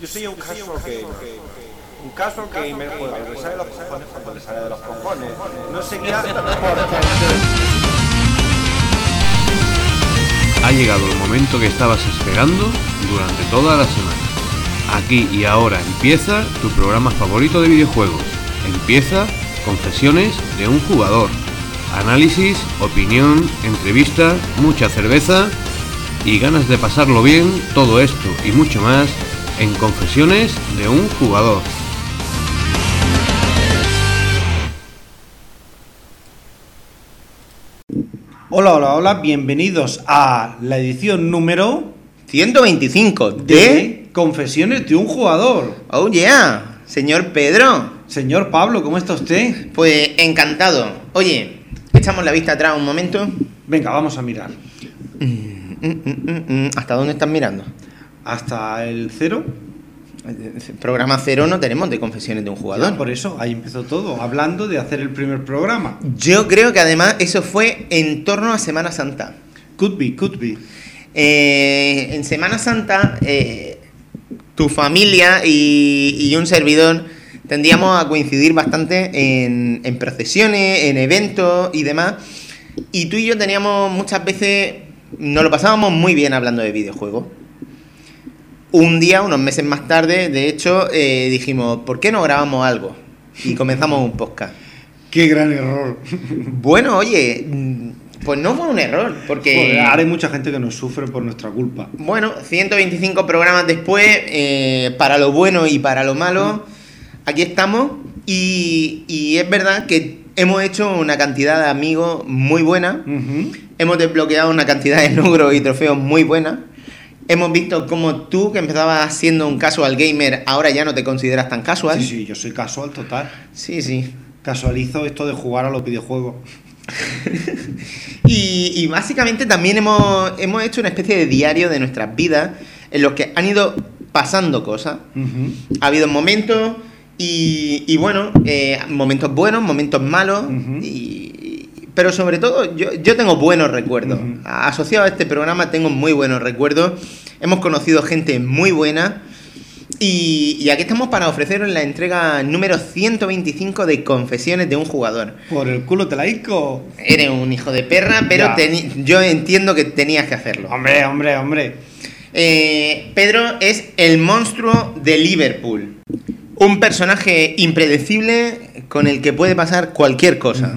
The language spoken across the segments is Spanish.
Yo soy un caso que... Un caso que me juega, le sale de los cojones cuando le sale de los cojones. No sé qué hace Ha llegado el momento que estabas esperando durante toda la semana. Aquí y ahora empieza tu programa favorito de videojuegos. Empieza Confesiones de un jugador. Análisis, opinión, entrevista, mucha cerveza y ganas de pasarlo bien, todo esto y mucho más en Confesiones de un jugador. Hola, hola, hola, bienvenidos a la edición número 125 de... de Confesiones de un jugador. Oh yeah, señor Pedro. Señor Pablo, ¿cómo está usted? Pues encantado. Oye, echamos la vista atrás un momento. Venga, vamos a mirar. Mm, mm, mm. ¿Hasta dónde están mirando? Hasta el cero. Programa cero no tenemos de confesiones de un Ya, jugador. por eso, ahí empezó todo, hablando de hacer el primer programa. Yo creo que además eso fue en torno a Semana Santa. Could be, could be. Eh, en Semana Santa, eh, tu familia y, y un servidor tendíamos a coincidir bastante en, en procesiones, en eventos y demás. Y tú y yo teníamos muchas veces, nos lo pasábamos muy bien hablando de videojuegos. Un día, unos meses más tarde, de hecho, eh, dijimos, ¿por qué no grabamos algo? Y comenzamos un podcast. Qué gran error. Bueno, oye, mm, pues no fue un error, porque... Joder, ahora hay mucha gente que nos sufre por nuestra culpa. Bueno, 125 programas después, eh, para lo bueno y para lo malo, aquí estamos. Y, y es verdad que hemos hecho una cantidad de amigos muy buena. Hemos desbloqueado una cantidad de logros y trofeos muy buena. Hemos visto cómo tú, que empezabas siendo un casual gamer, ahora ya no te consideras tan casual. Sí, sí, yo soy casual total. sí. sí. Casualizo esto de jugar a los videojuegos. Y, y básicamente también hemos, hemos hecho una especie de diario de nuestras vidas en los que han ido pasando cosas. Ha habido momentos y, y bueno, eh, momentos buenos, momentos malos, y- pero sobre todo yo, yo tengo buenos recuerdos. Asociado a este programa tengo muy buenos recuerdos. Hemos conocido gente muy buena. Y, y aquí estamos para ofreceros la entrega número 125 de Confesiones de un jugador. Por el culo te la disco. Eres un hijo de perra, pero yo entiendo que tenías que hacerlo. Hombre, hombre, hombre. Eh, Pedro es el monstruo de Liverpool. Un personaje impredecible con el que puede pasar cualquier cosa.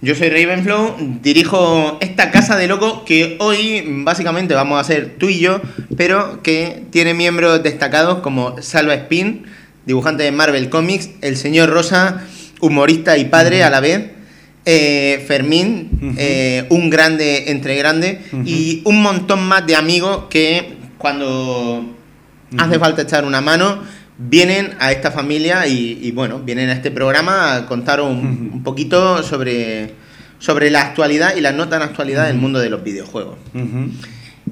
Yo soy Ravenflow, dirijo esta casa de loco que hoy básicamente vamos a ser tú y yo, pero que tiene miembros destacados como Salva Spin, dibujante de Marvel Comics, el señor Rosa, humorista y padre a la vez, eh, Fermín, eh, un grande entre grandes, y un montón más de amigos que cuando hace falta echar una mano, vienen a esta familia y, y, bueno, vienen a este programa a contar un, poquito sobre, sobre la actualidad y la no tan actualidad del mundo de los videojuegos.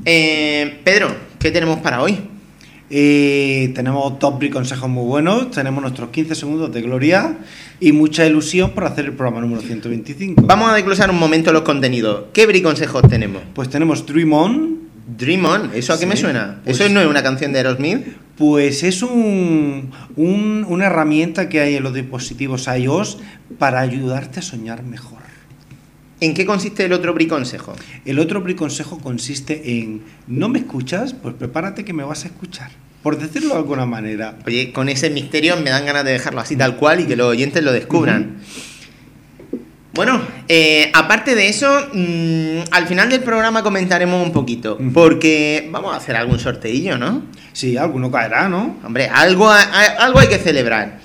Eh, Pedro, ¿qué tenemos para hoy? Eh, tenemos top y consejos muy buenos, tenemos nuestros 15 segundos de gloria y mucha ilusión por hacer el programa número 125. Vamos a desglosar un momento los contenidos. ¿Qué briconsejos tenemos? Pues tenemos Dream On, Dream On, ¿eso a qué Sí, me suena? pues- ¿Eso no es una canción de Aerosmith? pues es un, un- una herramienta que hay en los dispositivos iOS para ayudarte a soñar mejor. ¿En qué consiste el otro briconsejo? El otro consejo consiste en, ¿no me escuchas? Pues prepárate que me vas a escuchar. Por decirlo de alguna manera. Oye, con ese misterio me dan ganas de dejarlo así tal cual y que los oyentes lo descubran. Bueno, eh, aparte de eso, mm, al final del programa comentaremos un poquito, porque vamos a hacer algún sorteillo, ¿no? Sí, alguno caerá, ¿no? Hombre, algo, ha- algo hay que celebrar.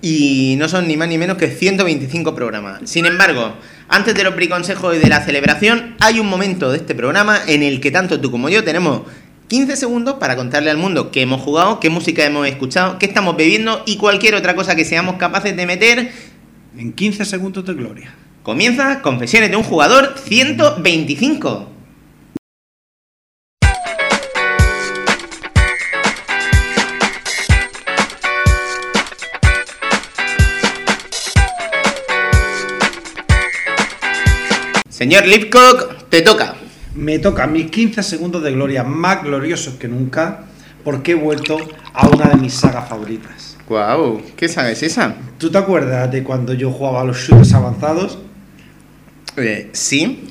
Y no son ni más ni menos que 125 programas. Sin embargo, antes de los briconsejos y de la celebración, hay un momento de este programa en el que tanto tú como yo tenemos 15 segundos para contarle al mundo qué hemos jugado, qué música hemos escuchado, qué estamos bebiendo y cualquier otra cosa que seamos capaces de meter. En 15 segundos de gloria. Comienza Confesiones de un jugador 125. Señor Lipcock, te toca. Me toca mis 15 segundos de gloria más gloriosos que nunca porque he vuelto a una de mis sagas favoritas. Guau, ¿qué saga es esa? ¿Tú te acuerdas de cuando yo jugaba a los shooters avanzados? Eh, sí.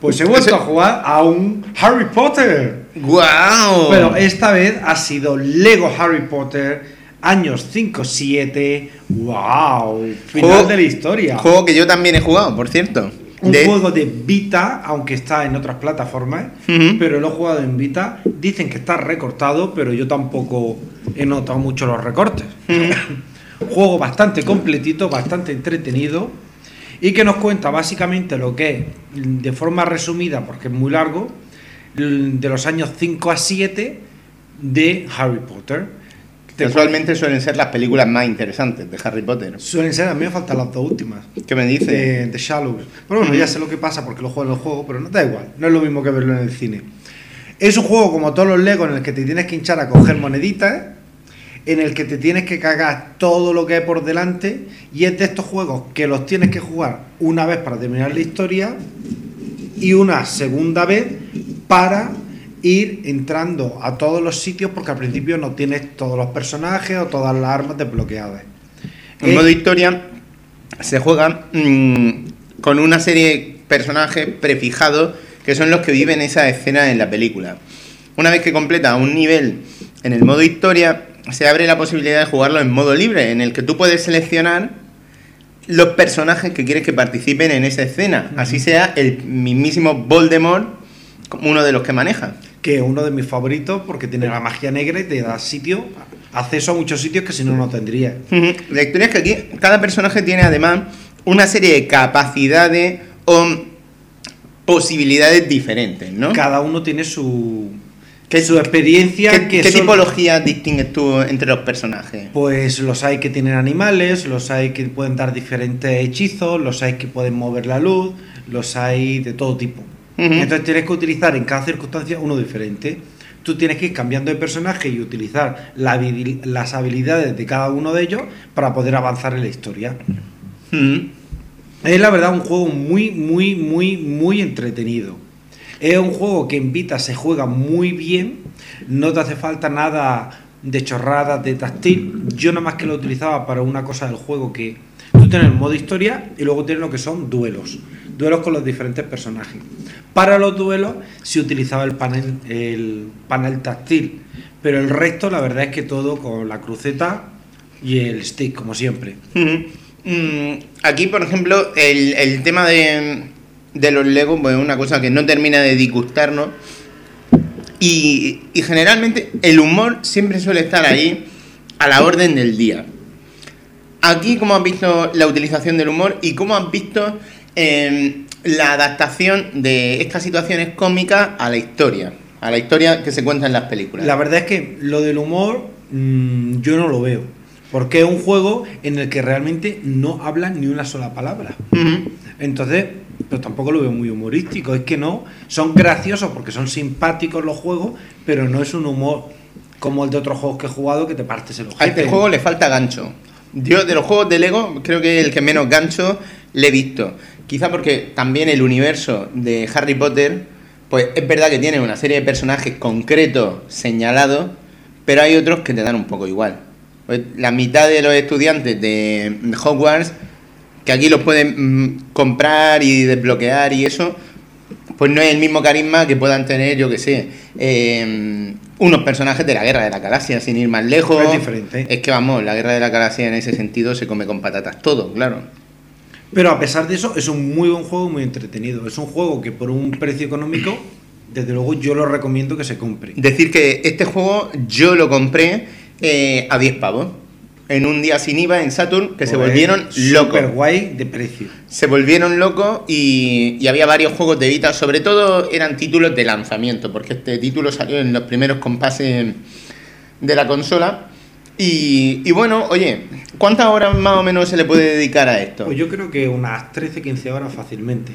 Pues he vuelto a jugar a un Harry Potter. Guau. Pero esta vez ha sido Lego Harry Potter, años 5-7. ¡Wow! Final Juego- de la historia. Juego que yo también he jugado, por cierto. Un De- juego de Vita, aunque está en otras plataformas, pero lo he jugado en Vita. Dicen que está recortado, pero yo tampoco he notado mucho los recortes. juego bastante completito, bastante entretenido y que nos cuenta básicamente lo que es, de forma resumida, porque es muy largo, de los años 5 a 7 de Harry Potter. Te Casualmente suelen ser las películas más interesantes de Harry Potter. Suelen ser, a mí me faltan las dos últimas. ¿Qué me dice? de, de Shallows. Pero bueno, ya sé lo que pasa porque lo juego en el juego, pero no da igual, no es lo mismo que verlo en el cine. Es un juego como todos los Lego en el que te tienes que hinchar a coger moneditas, en el que te tienes que cagar todo lo que hay por delante, y es de estos juegos que los tienes que jugar una vez para terminar la historia y una segunda vez para ir entrando a todos los sitios porque al principio no tienes todos los personajes o todas las armas desbloqueadas. En Eh, modo historia se juega mm, con una serie de personajes prefijados que son los que viven esa escena en la película. Una vez que completa un nivel en el modo historia, se abre la posibilidad de jugarlo en modo libre, en el que tú puedes seleccionar los personajes que quieres que participen en esa escena. Así sea el mismísimo Voldemort como uno de los que maneja. Que es uno de mis favoritos porque tiene la magia negra y te da sitio, acceso a muchos sitios que si no, no tendría. La historia es que aquí cada personaje tiene además una serie de capacidades o posibilidades diferentes, ¿no? Cada uno tiene su, ¿Qué- su experiencia. ¿Qué, que qué son- tipología distingues tú entre los personajes? Pues los hay que tienen animales, los hay que pueden dar diferentes hechizos, los hay que pueden mover la luz, los hay de todo tipo. Entonces tienes que utilizar en cada circunstancia uno diferente. Tú tienes que ir cambiando de personaje y utilizar la las habilidades de cada uno de ellos para poder avanzar en la historia. Es la verdad un juego muy, muy, muy, muy entretenido. Es un juego que en Vita se juega muy bien, no te hace falta nada de chorradas, de táctil. Yo nada más que lo utilizaba para una cosa del juego que tú tienes modo historia y luego tienes lo que son duelos, duelos con los diferentes personajes. Para los duelos se utilizaba el panel, el panel táctil, pero el resto la verdad es que todo con la cruceta y el stick, como siempre. Mm, Aquí, por ejemplo, el, el tema de, de los Legos pues, es una cosa que no termina de disgustarnos. Y, y generalmente el humor siempre suele estar ahí a la orden del día. Aquí, ¿cómo has visto la utilización del humor y cómo has visto eh, la adaptación de estas situaciones cómicas a la historia? A la historia que se cuenta en las películas. La verdad es que lo del humor mm, yo no lo veo. Porque es un juego en el que realmente no hablan ni una sola palabra. Entonces, pero tampoco lo veo muy humorístico. Es que no, son graciosos porque son simpáticos los juegos, pero no es un humor como el de otros juegos que he jugado que te partes el A ojete. este juego le falta gancho. Yo de los juegos de Lego creo que el que menos gancho le he visto. Quizá porque también el universo de Harry Potter, pues es verdad que tiene una serie de personajes concretos señalados, pero hay otros que te dan un poco igual. Pues la mitad de los estudiantes de Hogwarts, que aquí los pueden mm, comprar y desbloquear y eso, pues no es el mismo carisma que puedan tener, yo que sé, eh, unos personajes de la Guerra de la Galaxia, sin ir más lejos. Es diferente. Es que vamos, la Guerra de la Galaxia en ese sentido se come con patatas todo, claro. Pero a pesar de eso, es un muy buen juego, muy entretenido. Es un juego que por un precio económico, desde luego yo lo recomiendo que se compre. Decir que este juego yo lo compré eh, a 10 pavos. En un día sin IVA en Saturn que se volvieron Super locos. guay de precio. Se volvieron locos y, y había varios juegos de Vita, sobre todo eran títulos de lanzamiento, porque este título salió en los primeros compases de la consola. Y, y bueno, oye, ¿cuántas horas más o menos se le puede dedicar a esto? Pues yo creo que unas 13-15 horas fácilmente.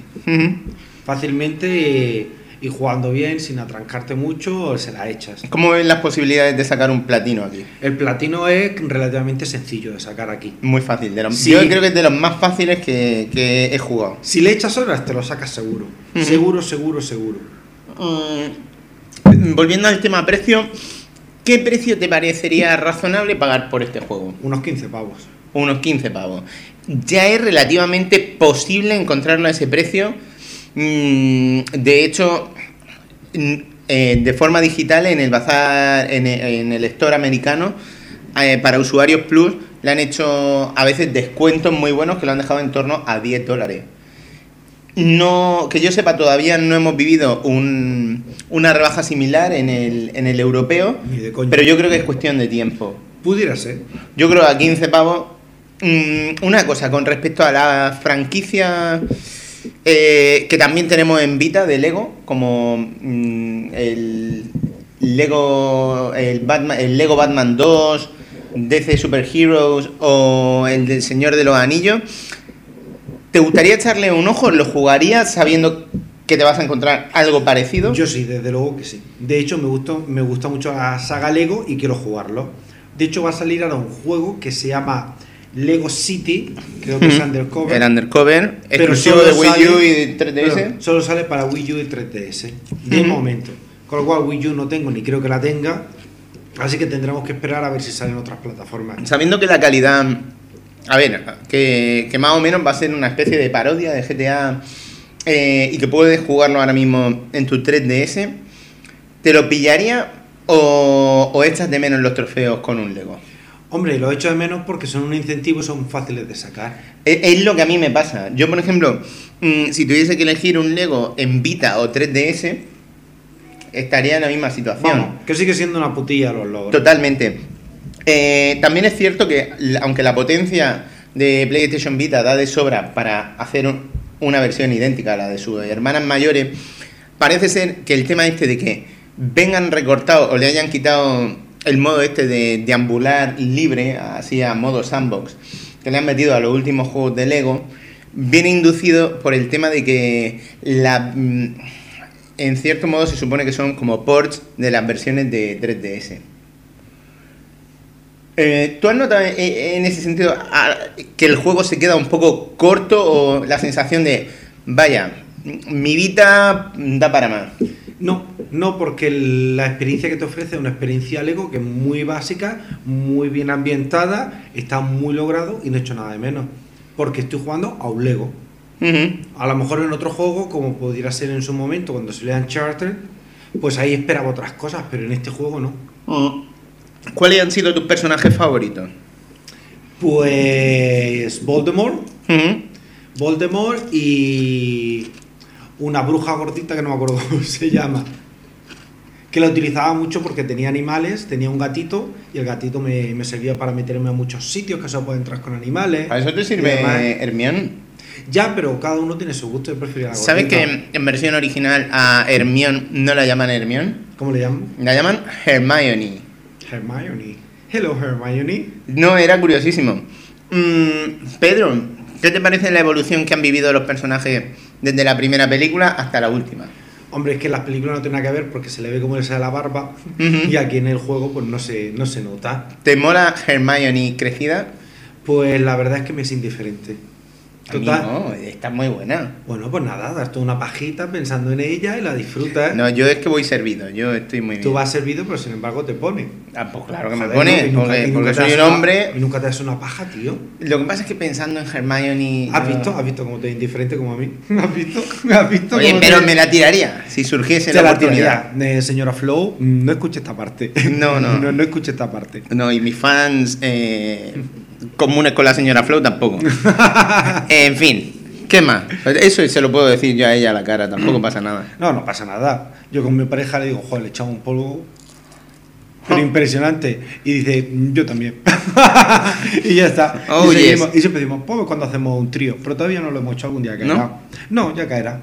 Fácilmente y jugando bien, sin atrancarte mucho, se la echas. ¿Cómo ven las posibilidades de sacar un platino aquí? El platino es relativamente sencillo de sacar aquí. Muy fácil. De los, Sí. Yo creo que es de los más fáciles que, que he jugado. Si le echas horas, te lo sacas seguro. Seguro, seguro, seguro. Mm, volviendo al tema precio, ¿qué precio te parecería razonable pagar por este juego? Unos 15 pavos. Unos 15 pavos. Ya es relativamente posible encontrarlo a ese precio. Mm, de hecho, mm, eh, de forma digital en el bazar, en el, en el store americano, eh, para usuarios Plus, le han hecho a veces descuentos muy buenos que lo han dejado en torno a 10 dólares. No, que yo sepa, todavía no hemos vivido un- una rebaja similar en el, en el europeo, pero yo creo que es cuestión de tiempo. Pudiera ser. Yo creo que a 15 pavos. mm, una cosa con respecto a la franquicia eh, que también tenemos en Vita de Lego, como mm, el Lego, el, Batman, Lego Batman 2, DC Super Heroes o el del Señor de los Anillos. ¿Te gustaría echarle un ojo? ¿Lo jugarías sabiendo que te vas a encontrar algo parecido? Yo sí, desde luego que sí. De hecho, me me gusta mucho la saga Lego y quiero jugarlo. De hecho, va a salir ahora un juego que se llama Lego City, creo que es. Undercover. El Undercover, exclusivo de Wii U y de 3DS. pero solo sale para Wii U y 3DS. De momento. Con lo cual, Wii U no tengo ni creo que la tenga. Así que tendremos que esperar a ver si salen otras plataformas. Sabiendo que la calidad, a ver, que, que más o menos va a ser una especie de parodia de GTA eh, y que puedes jugarlo ahora mismo en tu 3DS, ¿te lo pillaría o, o echas de menos los trofeos con un Lego? Hombre, lo echo de menos porque son un incentivo son fáciles de sacar. Es, es lo que a mí me pasa. Yo, por ejemplo, mm, si tuviese que elegir un Lego en Vita o 3DS, estaría en la misma situación. Vamos, que sigue siendo una putilla los logros. Totalmente. Eh, también es cierto que, aunque la potencia de PlayStation Vita da de sobra para hacer un- una versión idéntica a la de sus hermanas mayores, parece ser que el tema este de que vengan recortados o le hayan quitado el modo este de deambular libre, así a modo sandbox, que le han metido a los últimos juegos de Lego, viene inducido por el tema de que la, mm, en cierto modo se supone que son como ports de las versiones de 3DS. Eh, ¿Tú has notado en ese sentido que el juego se queda un poco corto o la sensación de, vaya, mi Vita da para más? No, no, porque la experiencia que te ofrece es una experiencia Lego que es muy básica, muy bien ambientada, está muy logrado y no he hecho nada de menos. Porque estoy jugando a un Lego. A lo mejor en otro juego, como pudiera ser en su momento cuando se lean Charter, pues ahí esperaba otras cosas, pero en este juego no. ¿Cuáles han sido tus personajes favoritos? Pues Voldemort. Voldemort y una bruja gordita que no me acuerdo cómo se llama. Que la utilizaba mucho porque tenía animales, tenía un gatito y el gatito me, me servía para meterme a muchos sitios que se puede entrar con animales. ¿Para eso te sirve. Hermione? Ya, pero cada uno tiene su gusto y prefiere la ¿Sabes que en versión original a Hermione no la llaman Hermione? ¿Cómo le llaman? La llaman Hermione. Hermione. Hello, Hermione. No, era curiosísimo. Mm, Pedro, ¿qué te parece la evolución que han vivido los personajes desde la primera película hasta la última? Hombre, es que las películas no tiene nada que ver porque se le ve cómo le sale la barba y aquí en el juego pues no se, no se nota. ¿Te mola Hermione crecida? Pues la verdad es que me es indiferente. Total. no, está muy buena. Bueno, pues nada, das tú una pajita pensando en ella y la disfrutas. No, yo es que voy servido, yo estoy muy bien. Tú vas servido, pero sin embargo te pone. Ah, pues claro que me pone, porque, nunca porque soy un una- hombre. Y nunca te das una paja, tío. Lo que pasa es que pensando en Hermione. ¿Has visto? ¿Has visto cómo te es indiferente como a mí? ¿Has visto? ¿Has visto? Oye, pero te- me la tiraría si surgiese Se la la oportunidad. Eh, señora Flow, no escuche esta parte. No, no. no, no escuche esta parte. No, y mis fans eh, comunes con la señora Flow tampoco. en fin, ¿qué más? Eso se lo puedo decir yo a ella a la cara, tampoco pasa nada. No, no pasa nada. Yo con mi pareja le digo, joder, le echamos un polvo. Pero impresionante. Y dice, "Mm, yo también. y ya está. Oh, y, seguimos- yes. y siempre decimos, pues cuando hacemos un trío. Pero todavía no lo hemos hecho, algún día caerá. No, ya caerá.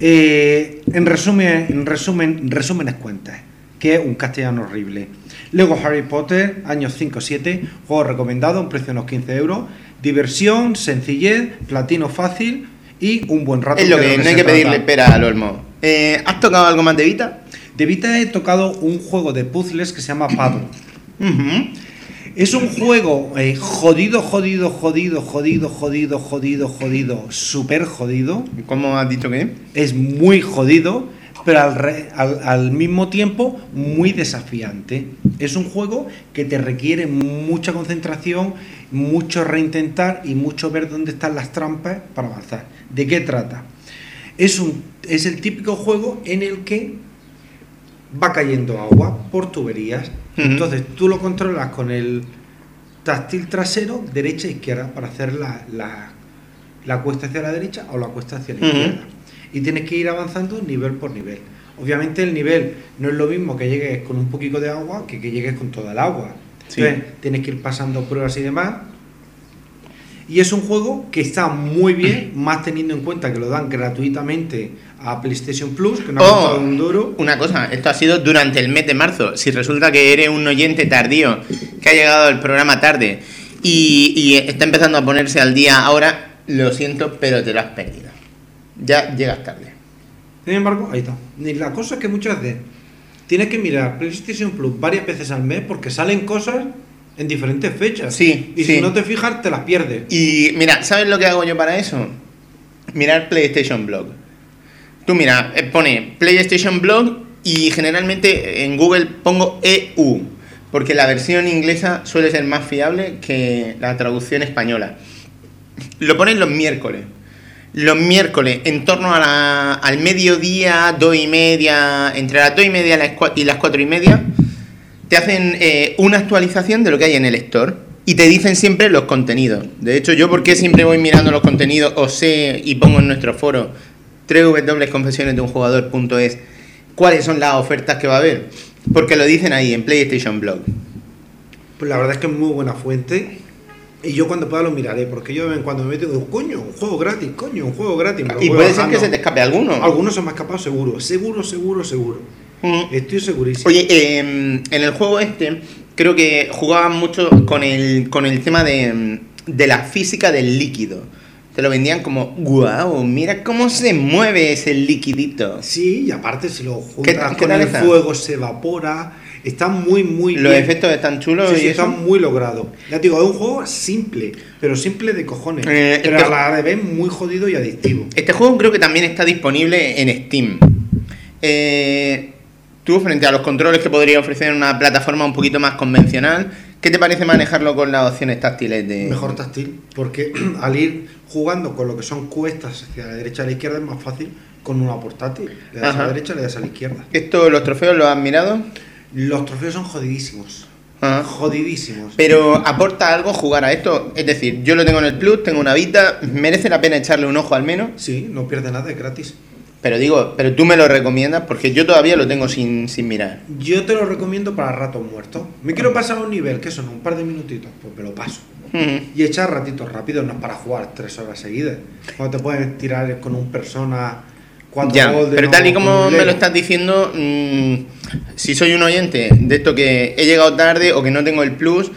Eh, en resumen, en resumen, resúmenes cuentas. Que es un castellano horrible. Lego Harry Potter, años 5-7, juego recomendado, un precio de unos 15 euros. Diversión, sencillez, platino fácil y un buen rato. Es lo que no hay que pedirle trata. pera al olmo. Eh, ¿Has tocado algo más de Vita? De Vita he tocado un juego de puzzles que se llama Paddle. Es un juego eh, jodido, jodido, jodido, jodido, jodido, jodido, jodido, súper jodido. ¿Cómo has dicho que? Es muy jodido, pero al, re- al- al mismo tiempo muy desafiante. Es un juego que te requiere mucha concentración, mucho reintentar y mucho ver dónde están las trampas para avanzar. ¿De qué trata? Es, un, es el típico juego en el que va cayendo agua por tuberías. Entonces tú lo controlas con el táctil trasero, derecha e izquierda, para hacer la, la- la cuesta hacia la derecha o la cuesta hacia la izquierda. Y tienes que ir avanzando nivel por nivel. Obviamente el nivel no es lo mismo que llegues con un poquito de agua que que llegues con toda el agua. Sí. Entonces tienes que ir pasando pruebas y demás. Y es un juego que está muy bien, más teniendo en cuenta que lo dan gratuitamente a PlayStation Plus, que no ha Oh. costado un duro. Una cosa, esto ha sido durante el mes de marzo. Si resulta que eres un oyente tardío, que ha llegado al programa tarde y, y está empezando a ponerse al día ahora, lo siento, pero te lo has perdido. Ya llegas tarde. Sin embargo, ahí está. La cosa es que muchas veces tienes que mirar PlayStation Plus varias veces al mes porque salen cosas en diferentes fechas. Sí, Y sí. si no te fijas, te las pierdes. Y mira, ¿sabes lo que hago yo para eso? Mirar PlayStation Blog. Tú mira, eh, pone PlayStation Blog y generalmente en Google pongo EU, porque la versión inglesa suele ser más fiable que la traducción española. Lo ponen los miércoles. Los miércoles, en torno a la- al mediodía, dos y media, entre las dos y media y las cuatro y media, te hacen eh, una actualización de lo que hay en el store y te dicen siempre los contenidos. De hecho, yo porque siempre voy mirando los contenidos, o sé y pongo en nuestro foro www.confesionesdeunjugador.es cuáles son las ofertas que va a haber. Porque lo dicen ahí en PlayStation Blog. Pues la verdad es que es muy buena fuente. Y yo cuando pueda lo miraré, porque yo de vez en cuando me meto y digo, coño, un juego gratis, coño, un juego gratis. Y puede ser bajando. que se te escape alguno. Algunos se me ha escapado seguro, seguro, seguro, seguro. Mm. Estoy segurísimo. Oye, eh, en el juego este, creo que jugaban mucho con el, con el tema de, de la física del líquido. Te lo vendían como, wow, mira cómo se mueve ese liquidito. Sí, y aparte si lo ¿Qué- juntas qué con tal el fuego se evapora. Está muy, muy Los bien. efectos están chulos Sí, y sí, eso. está muy logrado. Ya te digo, es un juego simple, pero simple de cojones. Eh, pero este- a la vez muy jodido y adictivo. Este juego creo que también está disponible en Steam. Eh, tú, frente a los controles que podría ofrecer una plataforma un poquito más convencional, ¿qué te parece manejarlo con las opciones táctiles de... Mejor táctil, porque al ir jugando con lo que son cuestas hacia la derecha y la izquierda es más fácil con una portátil. Le das a la derecha, le das a la izquierda. ¿Esto, los trofeos, los has mirado? Los trofeos son jodidísimos. Ah. Jodidísimos. Pero aporta algo jugar a esto. Es decir, yo lo tengo en el Plus, tengo una Vita, merece la pena echarle un ojo al menos. Sí, no pierde nada, es gratis. Pero digo, pero tú me lo recomiendas porque yo todavía lo tengo sin, sin mirar. Yo te lo recomiendo para ratos muertos. Me quiero pasar a un nivel, que son un par de minutitos, pues me lo paso. Y echar ratitos rápidos, no es para jugar tres horas seguidas. Cuando te puedes tirar con un persona cuatro Ya, pero tal y como me lo estás diciendo, mm, si soy un oyente de esto que he llegado tarde o que no tengo el plus,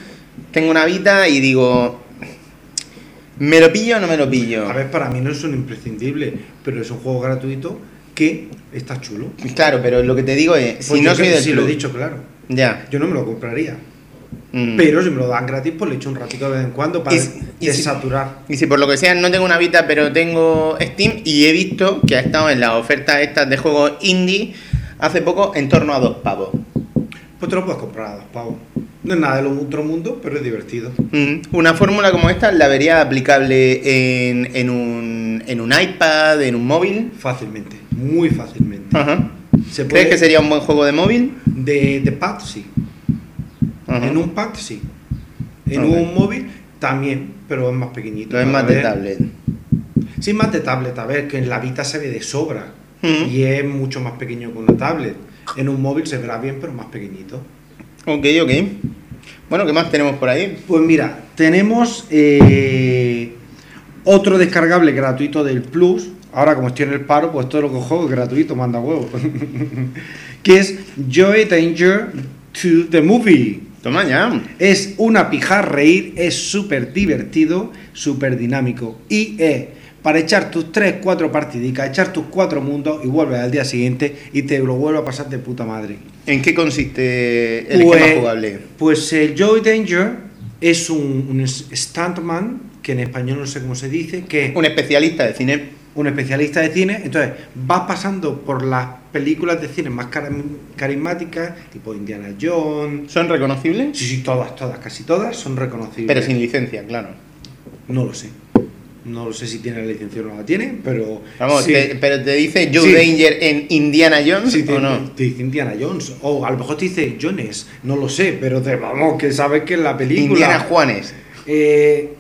tengo una Vita y digo, ¿me lo pillo o no me lo pillo? A ver, para mí no es un imprescindible, pero es un juego gratuito que está chulo. Claro, pero lo que te digo es, si Pues no soy del sí, plus, lo he dicho, claro. ya. Yo no me lo compraría. Mm. Pero si me lo dan gratis, pues le echo un ratito de vez en cuando para Y si- y si- desaturar. Y si por lo que sea no tengo una Vita, pero tengo Steam y he visto que ha estado en las ofertas estas de juegos indie hace poco en torno a dos pavos. Pues te lo puedes comprar a dos pavos. No es nada del otro mundo, pero es divertido. Mm, Una fórmula como esta la vería aplicable en, en un, en un iPad, en un móvil. Fácilmente, muy fácilmente. Ajá. Se ¿Crees que sería un buen juego de móvil? De, de pad, sí. Ajá. En un pad, sí. En un móvil, también, pero es más pequeñito. Lo es más de tablet. Sí, más de tablet, a ver, que en la Vita se ve de sobra. Y es mucho más pequeño que una tablet. En un móvil se verá bien, pero más pequeñito. Ok, ok. Bueno, ¿qué más tenemos por ahí? Pues mira, tenemos eh, otro descargable gratuito del Plus. Ahora, como estoy en el paro, pues todo lo que juego es gratuito, manda huevo. que es Joy Danger to the Movie. Toma ya. Es una pija reír, es súper divertido, súper dinámico. Y es para echar tus 3, 4 partidicas, echar tus 4 mundos y vuelves al día siguiente y te lo vuelve a pasar de puta madre. ¿En qué consiste el Pues- esquema jugable? Pues el Joy Danger es un, un stuntman, que en español no sé cómo se dice, que Un especialista de cine. un especialista de cine. Entonces vas pasando por las películas de cine más carismáticas, tipo Indiana Jones. ¿Son reconocibles? Sí, sí, todas, todas, casi todas son reconocibles. Pero sin licencia, claro. No lo sé. No lo sé si tiene la licencia o no la tiene, pero. Vamos, sí. te- pero te dice Joe Sí. Danger en Indiana Jones Sí, o te, no? te dice Indiana Jones. O a lo mejor te dice Jones. No lo sé, pero te, vamos, que sabes que en la película. Indiana Juanes. Eh,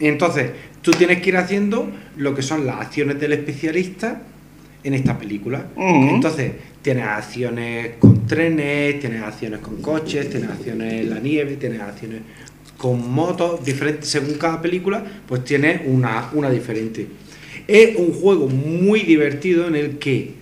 entonces, tú tienes que ir haciendo lo que son las acciones del especialista en esta película. Entonces, tienes acciones con trenes, tienes acciones con coches, tienes acciones en la nieve, tienes acciones con motos, diferentes, según cada película, pues tienes una, una diferente. Es un juego muy divertido en el que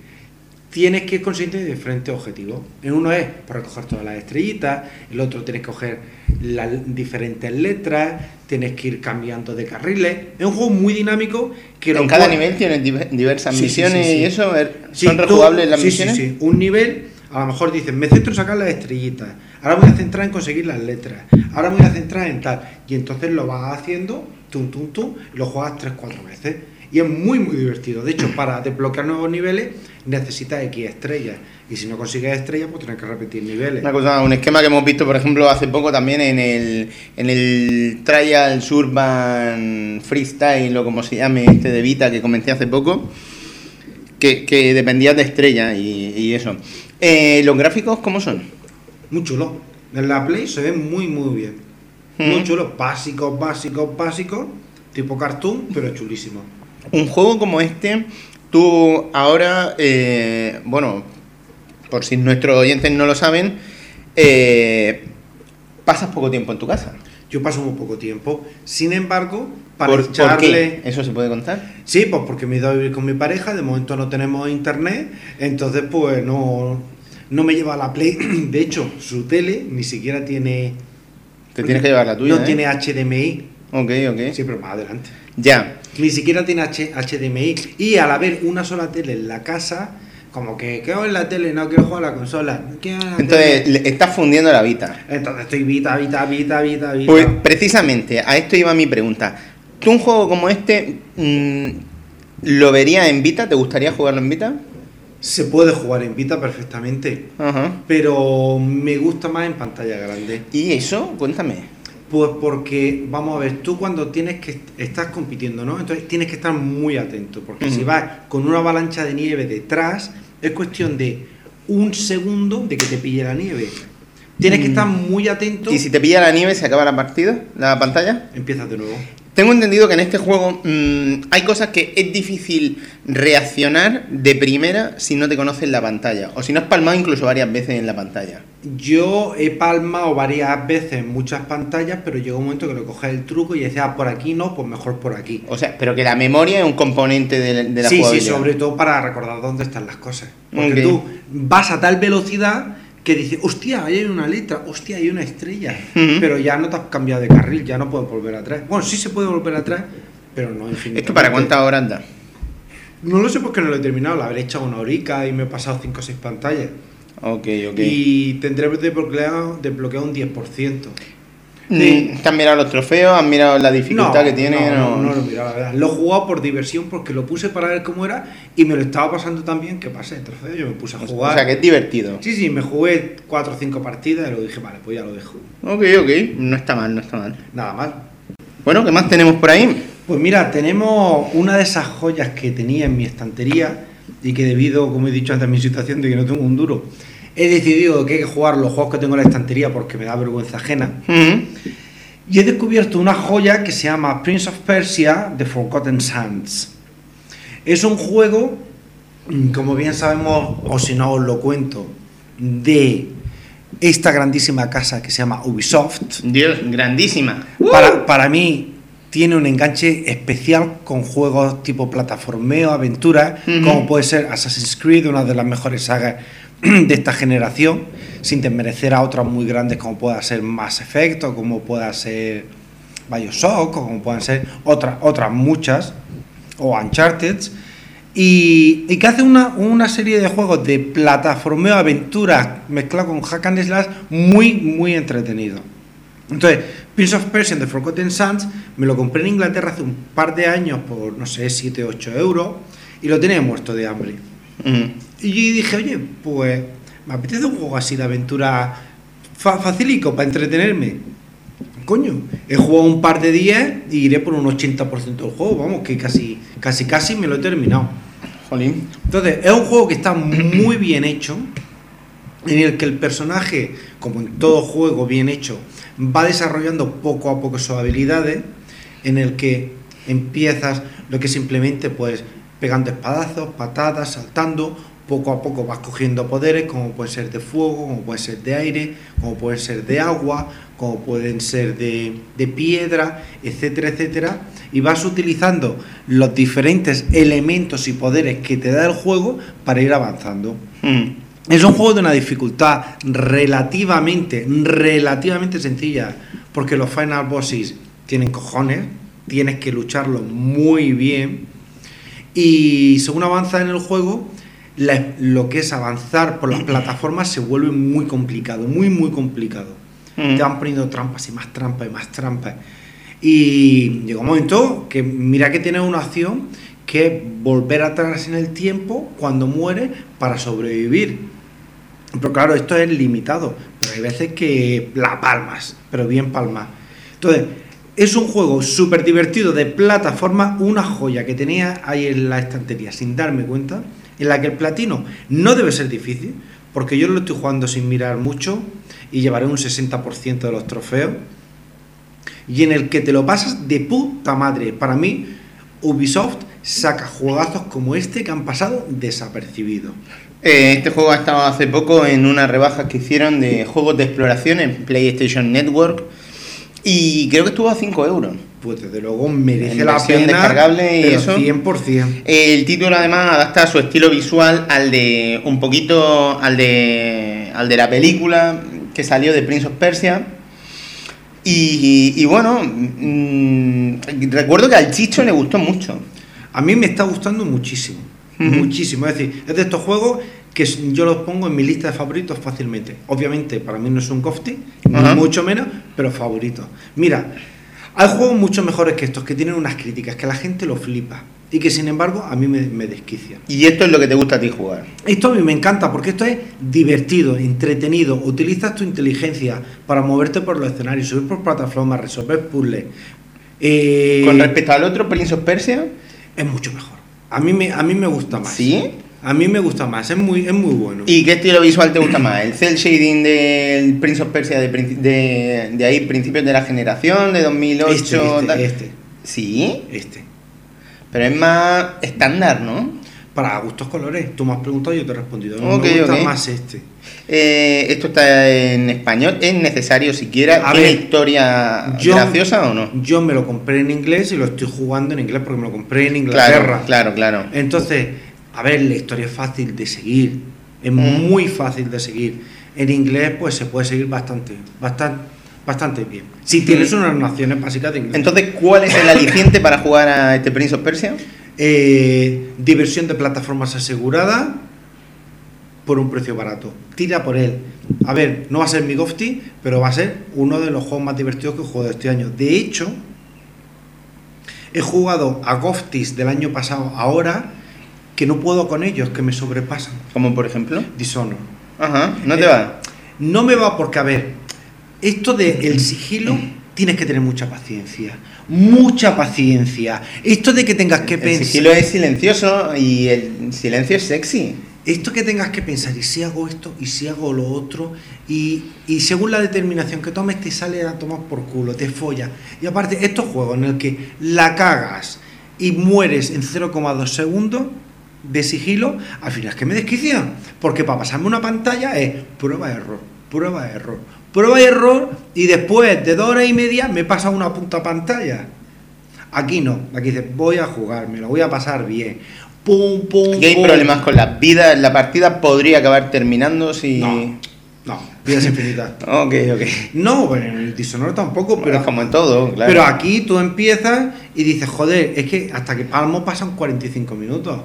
tienes que ir consciente de diferentes objetivos. En uno es para recoger todas las estrellitas, el otro tienes que coger las diferentes letras, tienes que ir cambiando de carriles. Es un juego muy dinámico que En cada nivel tienes diver- diversas Sí, misiones sí, sí. y eso. ¿Son rejugables las misiones? Sí, sí, Un nivel, a lo mejor dices, me centro en sacar las estrellitas, ahora me voy a centrar en conseguir las letras, ahora me voy a centrar en tal. Y entonces lo vas haciendo, tum, tum, tum, y lo juegas 3-4 veces. Y es muy, muy divertido. De hecho, para desbloquear nuevos niveles necesitas X estrellas. Y si no consigues estrellas, pues tienes que repetir niveles. Una cosa, un esquema que hemos visto, por ejemplo, hace poco también en el, en el Trial Urban Freestyle o como se llame este de Vita que comenté hace poco, que, que dependía de estrella y, y eso. Eh, ¿Los gráficos cómo son? Muy chulo. En la Play se ve muy, muy bien. Mm. Muy chulo. Básicos, básicos, básicos. Tipo cartoon, pero chulísimo. Un juego como este, tú ahora, eh, bueno, por si nuestros oyentes no lo saben, eh, pasas poco tiempo en tu casa. Yo paso muy poco tiempo. Sin embargo, para ¿Por, por echarle. qué? ¿Eso se puede contar? Sí, pues porque me he ido a vivir con mi pareja, de momento no tenemos internet, entonces pues no, no me lleva a la Play. De hecho, su tele ni siquiera tiene. Te tienes que llevar la tuya. No ¿eh? tiene HDMI. Ok, ok. Sí, pero más adelante. Ya. Ni siquiera tiene H- HDMI. Y al haber una sola tele en la casa, como que quiero ver la tele, no quiero jugar a la consola. no la Entonces, le estás fundiendo la Vita. Entonces estoy vita, vita, vita, vita, vita. Pues precisamente, a esto iba mi pregunta. ¿Tú un juego como este mm, lo verías en Vita? ¿Te gustaría jugarlo en Vita? Se puede jugar en Vita perfectamente, Ajá. pero me gusta más en pantalla grande. ¿Y eso? Cuéntame. Pues porque, vamos a ver, tú cuando tienes que estás compitiendo, ¿no? Entonces tienes que estar muy atento, porque si vas con una avalancha de nieve detrás, es cuestión de un segundo de que te pille la nieve. Tienes que Mm. estar muy atento. ¿Y si te pilla la nieve, se acaba la partida? ¿La pantalla? Empiezas de nuevo. Tengo entendido que en este juego mm, hay cosas que es difícil reaccionar de primera si no te conoces la pantalla. O si no has palmado incluso varias veces en la pantalla. Yo he palmado varias veces en muchas pantallas, pero llegó un momento que lo coges el truco y decía, ah, por aquí no, pues mejor por aquí. O sea, pero que la memoria es un componente de, de la sí, sí, jugabilidad. sobre todo para recordar dónde están las cosas. Porque tú vas a tal velocidad que dices, hostia, ahí hay una letra, hostia, hay una estrella. Pero ya no te has cambiado de carril, ya no puedes volver atrás. Bueno, sí se puede volver atrás, pero no infinitamente. ¿Esto para cuántas horas da? No lo sé porque no lo he terminado, la habré echado una horica y me he pasado 5 o 6 pantallas. Ok, ok. Y tendré desbloqueado, desbloqueado un 10%. Sí. ¿Te has mirado los trofeos? ¿Has mirado la dificultad que tiene? No, no, no lo he mirado, la verdad. Lo he jugado por diversión porque lo puse para ver cómo era y me lo estaba pasando tan bien que pasé el trofeo. Yo me puse a O jugar. sea, que es divertido. Sí, sí, me jugué 4 o 5 partidas y luego dije, vale, pues ya lo dejo. Ok, ok. No está mal, no está mal. Nada más. Bueno, ¿qué más tenemos por ahí? Pues mira, tenemos una de esas joyas que tenía en mi estantería y que debido, como he dicho antes, a mi situación de que no tengo un duro, he decidido que hay que jugar los juegos que tengo en la estantería porque me da vergüenza ajena. Mm. Y he descubierto una joya que se llama Prince of Persia The Forgotten Sands. Es un juego, mm, como bien sabemos, o si no os lo cuento, de esta grandísima casa que se llama Ubisoft. Dios, grandísima. Para, para mí tiene un enganche especial con juegos tipo plataformeo, aventura, como puede ser Assassin's Creed, una de las mejores sagas de esta generación, sin desmerecer a otras muy grandes como pueda ser Mass Effect o como pueda ser Bioshock o como puedan ser otras, otras muchas, o Uncharted. Y, y que hace una, una serie de juegos de plataformeo, aventura, mezclado con hack and slash, muy, muy entretenido. Entonces, Prince of Persia The Forgotten Sands me lo compré en Inglaterra hace un par de años por, no sé, 7 8 euros y lo tenía muerto de hambre. Y dije, oye, pues me apetece un juego así de aventura fa- facilico para entretenerme. Coño, he jugado un par de días y iré por un 80% del juego, vamos, que casi, casi, casi me lo he terminado. Jolín. Entonces, es un juego que está muy bien hecho, en el que el personaje, como en todo juego bien hecho, va desarrollando poco a poco sus habilidades, en el que empiezas lo que simplemente pues pegando espadazos, patadas, saltando, poco a poco vas cogiendo poderes, como pueden ser de fuego, como pueden ser de aire, como pueden ser de agua, como pueden ser de, de piedra, etcétera, etcétera, y vas utilizando los diferentes elementos y poderes que te da el juego para ir avanzando. Mm. Es un juego de una dificultad relativamente, relativamente sencilla, porque los final bosses tienen cojones, tienes que lucharlo muy bien, y según avanza en el juego, la- lo que es avanzar por las plataformas se vuelve muy complicado, muy, muy complicado. Mm. Te van poniendo trampas y más trampas y más trampas. Y llega un momento que mira que tienes una opción que es volver atrás en el tiempo cuando mueres para sobrevivir. Pero claro, esto es limitado. Pero hay veces que la palmas, pero bien palmas. Entonces, es un juego súper divertido de plataforma, una joya que tenía ahí en la estantería sin darme cuenta, en la que el platino no debe ser difícil, porque yo lo estoy jugando sin mirar mucho y llevaré un 60% de los trofeos, y en el que te lo pasas de puta madre. Para mí, Ubisoft saca juegazos como este que han pasado desapercibidos. Eh, Este juego ha estado hace poco en una rebaja que hicieron de juegos de exploración en PlayStation Network y creo que estuvo a 5 euros. Pues desde luego merece la pena. descargable y pero eso. 100%. El título además adapta su estilo visual al de un poquito al de al de la película que salió de Prince of Persia. Y, y bueno, mm, recuerdo que al Chicho le gustó mucho. A mí me está gustando muchísimo. Muchísimo. Es decir, es de estos juegos que yo los pongo en mi lista de favoritos fácilmente. Obviamente, para mí no es un Ajá. ni mucho menos, pero favorito. Mira, hay juegos mucho mejores que estos, que tienen unas críticas, que la gente lo flipa. Y que sin embargo a mí me, me desquician. Y esto es lo que te gusta a ti jugar. Esto a mí me encanta porque esto es divertido, entretenido. Utilizas tu inteligencia para moverte por los escenarios, subir por plataformas, resolver puzzles. Eh, Con respecto al otro Prince of Persia, es mucho mejor. A mí me, a mí me gusta más. ¿sí? A mí me gusta más, es muy, es muy bueno. ¿Y qué estilo visual te gusta más? ¿El cel shading del Prince of Persia de, de, de ahí, principios de la generación, de 2008? este, este, tal? este, Sí, este. pero es más estándar, ¿no? Para gustos colores, tú me has preguntado y yo te he respondido. A mí Ok, me gusta más este. Eh, esto está en español, ¿es necesario siquiera? A ¿Tiene ver, historia yo- graciosa o no? Yo me lo compré en inglés y lo estoy jugando en inglés porque me lo compré en Inglaterra. Claro, claro, claro. Entonces, a ver, la historia es fácil de seguir. Es Mm. muy fácil de seguir. En inglés, pues se puede seguir bastante, bastante, bastante bien. Si tienes unas nociones básicas de inglés. Entonces, ¿cuál es el aliciente para jugar a este Prince of Persia? Eh, diversión de plataformas asegurada por un precio barato. Tira por él. A ver, no va a ser mi Gofty, pero va a ser uno de los juegos más divertidos que he jugado este año. De hecho, he jugado a Goftis del año pasado ahora que no puedo con ellos, que me sobrepasan. Como por ejemplo. Dishonor. Ajá, ¿no te Eh, va? No me va porque, a ver, esto de el sigilo tienes que tener mucha paciencia. Mucha paciencia. Esto de que tengas que El pensar. sigilo es silencioso y el silencio es sexy. Esto que tengas que pensar, y si hago esto, y si hago lo otro, y, y según la determinación que tomes, te sale a tomar por culo, te folla. Y aparte, estos juegos en el que la cagas y mueres en 0,2 segundos de sigilo, al final es que me desquician. Porque para pasarme una pantalla es prueba error, prueba error, prueba error, y después de dos horas y media me pasa una punta pantalla. Aquí no, aquí dices, voy a jugar, me lo voy a pasar bien. Pum, pum, Aquí hay pum. problemas con las vidas, la partida podría acabar terminando si... No, no, vidas infinitas. Ok, ok. No, pero en el Dishonored tampoco, Pero pero, es como en todo, claro. pero aquí tú empiezas y dices, joder, es que hasta que palmo pasan 45 minutos.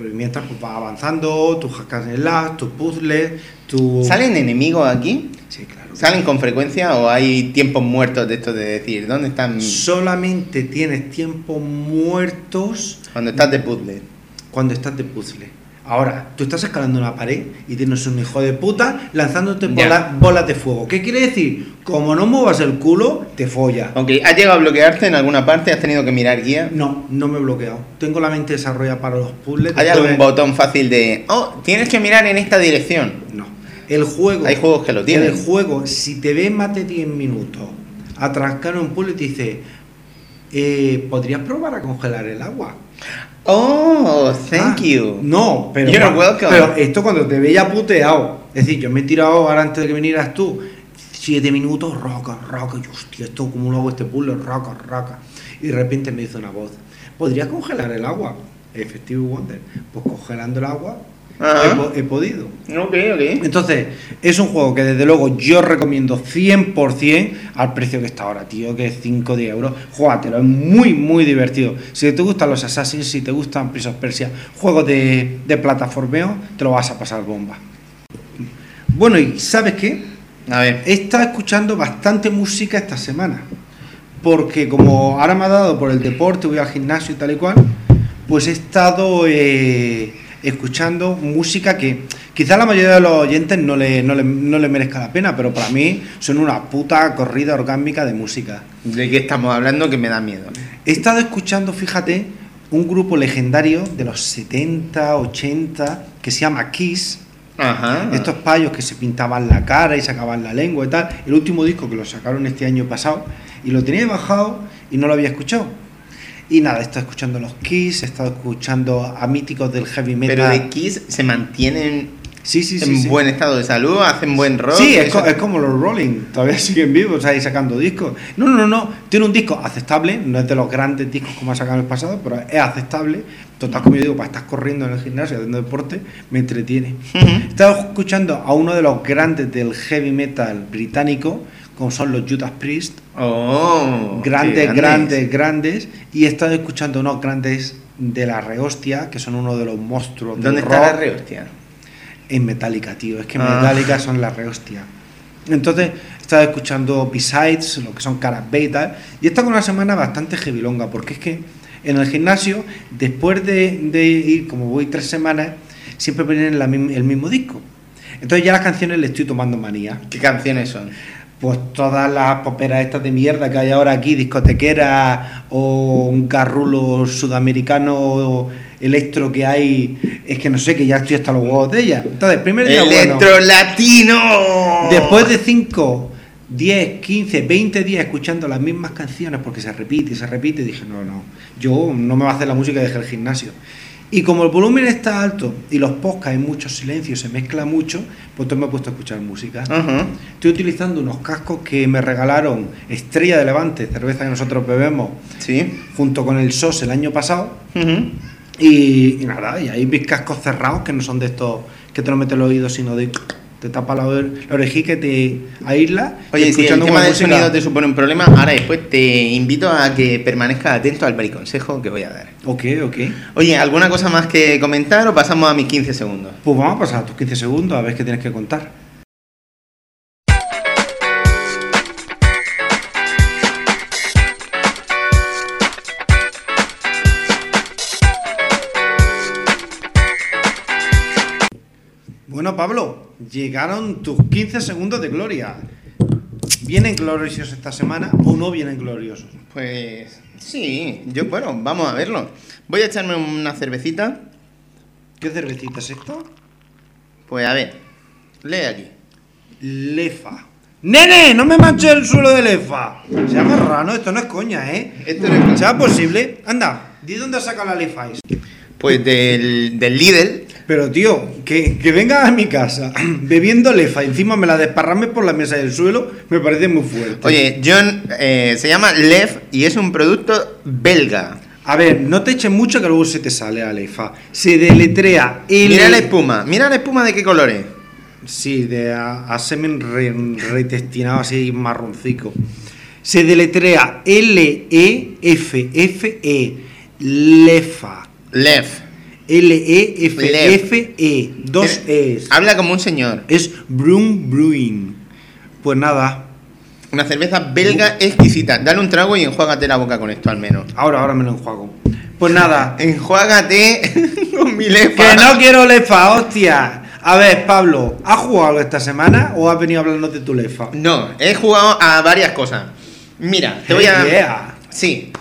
Pero mientras pues, vas avanzando, tus hackers en las, tus puzzles, tu... ¿Salen enemigos aquí? Sí, claro. ¿Salen con frecuencia o hay tiempos muertos de esto de decir, ¿dónde están Solamente tienes tiempos muertos cuando estás de puzzle? cuando estás de puzzle. Ahora, tú estás escalando una pared y tienes un hijo de puta lanzándote bola- bolas de fuego. ¿Qué quiere decir? Como no muevas el culo, te folla. Ok, ¿has llegado a bloquearte en alguna parte? ¿Has tenido que mirar guía? No, no me he bloqueado. Tengo la mente desarrollada para los puzzles. ¿Hay algún botón fácil de... Oh, tienes que mirar en esta dirección? No. El juego. Hay juegos que lo tienen. El juego, si te ves más de 10 minutos atrascar un puzzle, te dice: eh, ¿Podrías probar a congelar el agua? Oh, thank Ah, you. No, pero, You're welcome. pero esto cuando te veía puteado. Es decir, yo me he tirado ahora antes de que vinieras tú. Siete minutos, roca, roca. Y hostia, esto, ¿cómo lo hago este puzzle? Roca, roca. Y de repente me hizo una voz. ¿Podrías congelar el agua? Effective Wonder. Pues congelando el agua. He, po- he podido. Ok, ok. Entonces, es un juego que desde luego yo recomiendo 100% al precio que está ahora, tío, que es 5 de euros. Júgatelo, es muy, muy divertido. Si te gustan los Assassins, si te gustan Prince of Persia, juegos de, de plataformeo, te lo vas a pasar bomba. Bueno, y ¿sabes qué? A ver. He estado escuchando bastante música esta semana. Porque como ahora me ha dado por el deporte, voy al gimnasio y tal y cual, pues he estado eh, escuchando música que quizá la mayoría de los oyentes no le, no, le, no le merezca la pena, pero para mí son una puta corrida orgánica de música. ¿De qué estamos hablando que me da miedo? He estado escuchando, fíjate, un grupo legendario de los 70, 80, que se llama Kiss. Ajá. Estos payos que se pintaban la cara y sacaban la lengua y tal. El último disco que lo sacaron este año pasado y lo tenía bajado y no lo había escuchado. Y nada, he estado escuchando los Kiss, he estado escuchando a míticos del heavy metal. Pero de Kiss se mantienen sí, sí, sí, en sí. buen estado de salud, hacen buen rock. Sí, es, co- es como los Rolling, todavía siguen vivos ahí sacando discos. No, no, no, tiene un disco aceptable, no es de los grandes discos como ha sacado en el pasado, pero es aceptable. Total, como yo digo, para estar corriendo en el gimnasio, haciendo deporte, me entretiene. Ujú. Estaba escuchando a uno de los grandes del heavy metal británico, como son los Judas Priest, Oh, grandes, qué grandes, grandes, y he estado escuchando unos grandes de la rehostia, que son uno de los monstruos ¿Dónde está rock la rehostia? en Metallica, tío. Es que Ah. Metallica son la rehostia. Entonces, estaba escuchando Besides, lo que son caras B y tal. Y esta con una semana bastante heavilonga, porque es que en el gimnasio, después de, de ir, como voy tres semanas, siempre ponen el mismo disco. Entonces ya las canciones le estoy tomando manía. ¿Qué canciones son? Pues todas las poperas estas de mierda que hay ahora aquí, discotequera o un carrulo sudamericano electro que hay, es que no sé, que ya estoy hasta los huevos de ella. Entonces, primer día bueno. ¡Electro Latino! Después de 5, 10, 15, 20 días escuchando las mismas canciones porque se repite y se repite, dije, no, no, yo no me va a hacer la música y dejé el gimnasio. Y como el volumen está alto y los podcasts hay mucho silencio, se mezcla mucho, pues entonces me he puesto a escuchar música. Estoy utilizando unos cascos que me regalaron Estrella de Levante, cerveza que nosotros bebemos, Sí. junto con el SOS el año pasado. Y, y nada, y ahí mis cascos cerrados, que no son de estos que te lo metes en el oído, sino de te tapa la, la orejilla que te aísla. Oye, si el tema del música. sonido te supone un problema, ahora después te invito a que permanezcas atento al consejo que voy a dar. Ok, ok. Oye, ¿alguna cosa más que comentar o pasamos a mis 15 segundos? Pues vamos a pasar a tus 15 segundos a ver qué tienes que contar. Pablo, llegaron tus 15 segundos de gloria. ¿Vienen gloriosos esta semana o no vienen gloriosos? Pues sí, yo bueno, vamos a verlo. Voy a echarme una cervecita. ¿Qué cervecita es esta? Pues a ver, lee aquí. Lefa. ¡Nene! ¡No me manches el suelo de Lefa! Se llama raro, esto no es coña, ¿eh? Esto no es- ¿Será posible? Anda, ¿de dónde has sacado la Levi's? Pues del, del Lidl. Pero tío, que, que vengas a mi casa bebiendo lefa y encima me la desparrames por la mesa del suelo, me parece muy fuerte. Oye, John eh, se llama Lev y es un producto belga. A ver, no te eches mucho que luego se te sale a lefa. Se deletrea L... Mira la espuma, mira la espuma de qué colores. Sí, de a, a semen re- retestinado así marroncico. Se deletrea L-E-F-F-E. Lefa. Lev. L-E-F-F-E. Dos E's. Habla como un señor. Es Brum Brewing. Pues nada, Una cerveza belga exquisita. Dale un trago y enjuágate la boca con esto al menos. ahora, ahora me lo enjuago. Pues nada, Enjuágate con mi lefa. que no quiero lefa, hostia. A ver, Pablo, ¿has jugado algo esta semana o has venido a hablarnos de tu lefa? No, he jugado a varias cosas. Mira, te voy a. Yeah. Sí.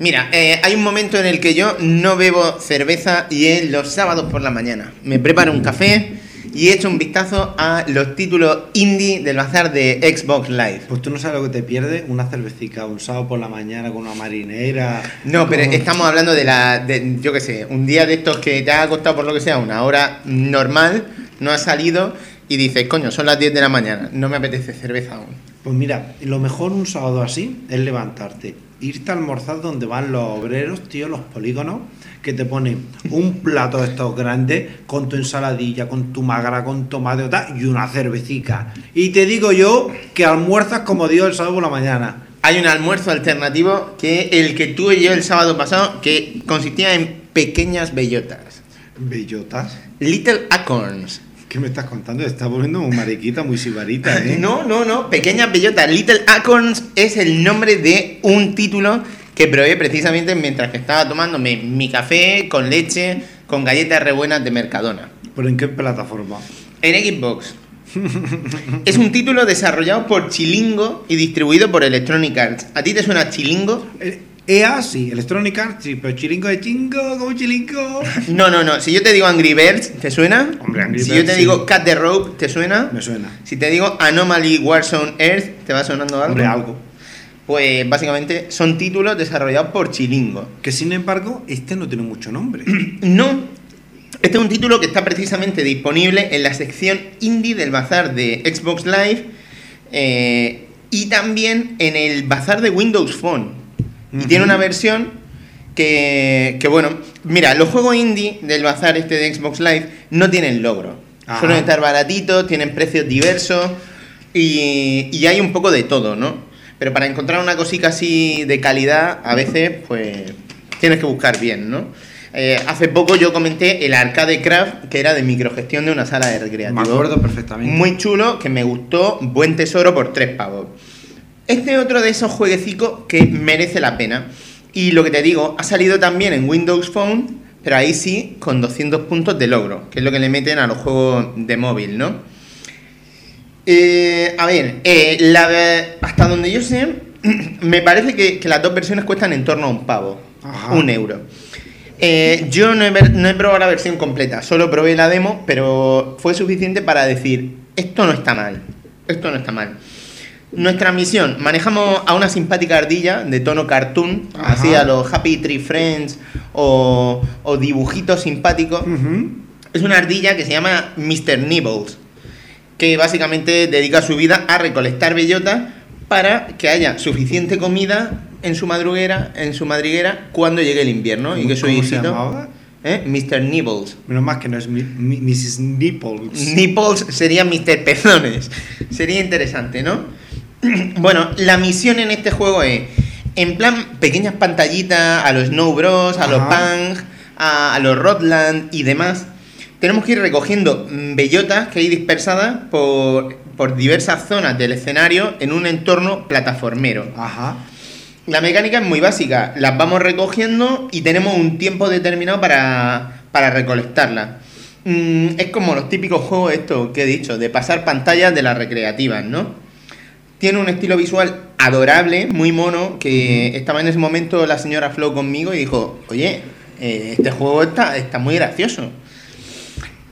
Mira, eh, hay un momento en el que yo no bebo cerveza y es los sábados por la mañana. Me preparo un café y echo un vistazo a los títulos indie del bazar de Xbox Live. Pues tú no sabes lo que te pierdes, una cervecita un sábado por la mañana con una marinera. No, pero estamos hablando de la. De, yo qué sé, un día de estos que te ha costado por lo que sea una hora normal, no has salido y dices, coño, son las 10 de la mañana, no me apetece cerveza aún. Pues mira, lo mejor un sábado así es levantarte, irte a almorzar donde van los obreros, tío, los polígonos, que te ponen un plato de estos grandes con tu ensaladilla, con tu magra, con tomate o tal, y una cervecita. Y te digo yo que almuerzas como Dios el sábado por la mañana. Hay un almuerzo alternativo que el que tuve yo el sábado pasado, que consistía en pequeñas bellotas. Bellotas. Little Acorns. ¿Qué me estás contando? Estás volviendo muy mariquita, muy sibarita, ¿eh? No, no, no, pequeñas bellotas. Little Acorns es el nombre de un título que probé precisamente mientras que estaba tomándome mi café con leche, con galletas re buenas de Mercadona. ¿Pero en qué plataforma? En Xbox. es un título desarrollado por Chilingo y distribuido por Electronic Arts. ¿A ti te suena Chilingo? EA sí, Electronic Arts sí, pero chiringo de chingo, como chilingo. No, no, no. Si yo te digo Angry Birds, ¿te suena? Hombre, Angry si Birds, yo te sí. digo Cut the Rope, ¿te suena? Me suena. Si te digo Anomaly Warzone Earth, ¿te va sonando algo? Hombre, algo. Pues básicamente son títulos desarrollados por Chilingo. Que sin embargo, este no tiene mucho nombre. No, este es un título que está precisamente disponible en la sección indie del bazar de Xbox Live eh, y también en el bazar de Windows Phone. Y tiene una versión que, que, bueno, mira, los juegos indie del bazar este de Xbox Live no tienen logro. Ajá. Suelen estar baratitos, tienen precios diversos y, y hay un poco de todo, ¿no? Pero para encontrar una cosita así de calidad, a veces, pues, tienes que buscar bien, ¿no? Eh, hace poco yo comenté el Arcade Craft, que era de microgestión de una sala de recreativo. Me acuerdo perfectamente. Muy chulo, que me gustó, buen tesoro por tres pavos. Este es otro de esos jueguecicos que merece la pena. Y lo que te digo, ha salido también en Windows Phone, pero ahí sí con 200 puntos de logro, que es lo que le meten a los juegos de móvil, ¿no? Eh, a ver, eh, la- hasta donde yo sé, me parece que, que las dos versiones cuestan en torno a un pavo, Ajá. un euro. Eh, yo no he, ver- no he probado la versión completa, solo probé la demo, pero fue suficiente para decir, esto no está mal, esto no está mal. Nuestra misión, manejamos a una simpática ardilla de tono cartoon, Ajá. así a los Happy Tree Friends o, o dibujitos simpáticos. Es una ardilla que se llama Mr. Nibbles, que básicamente dedica su vida a recolectar bellotas para que haya suficiente comida en su madruguera, en su madriguera, cuando llegue el invierno y que su ¿Cómo se hijito, llamaba? ¿eh? Mr. Nibbles. Menos más que no es mi- mi- Mrs. Nipples. Nipples sería Mr. Pezones. Sería interesante, ¿no? bueno, la misión en este juego es, en plan, pequeñas pantallitas a los Snow Bros, a los. Pang, a, a los Rodland y demás. Tenemos que ir recogiendo bellotas que hay dispersadas por, por diversas zonas del escenario en un entorno plataformero. Ajá. La mecánica es muy básica, las vamos recogiendo y tenemos un tiempo determinado para, para recolectarlas. Mm, es como los típicos juegos estos que he dicho, de pasar pantallas de las recreativas, ¿no? Tiene un estilo visual adorable, muy mono, que estaba en ese momento la señora Flo conmigo y dijo, oye, eh, este juego está, está muy gracioso.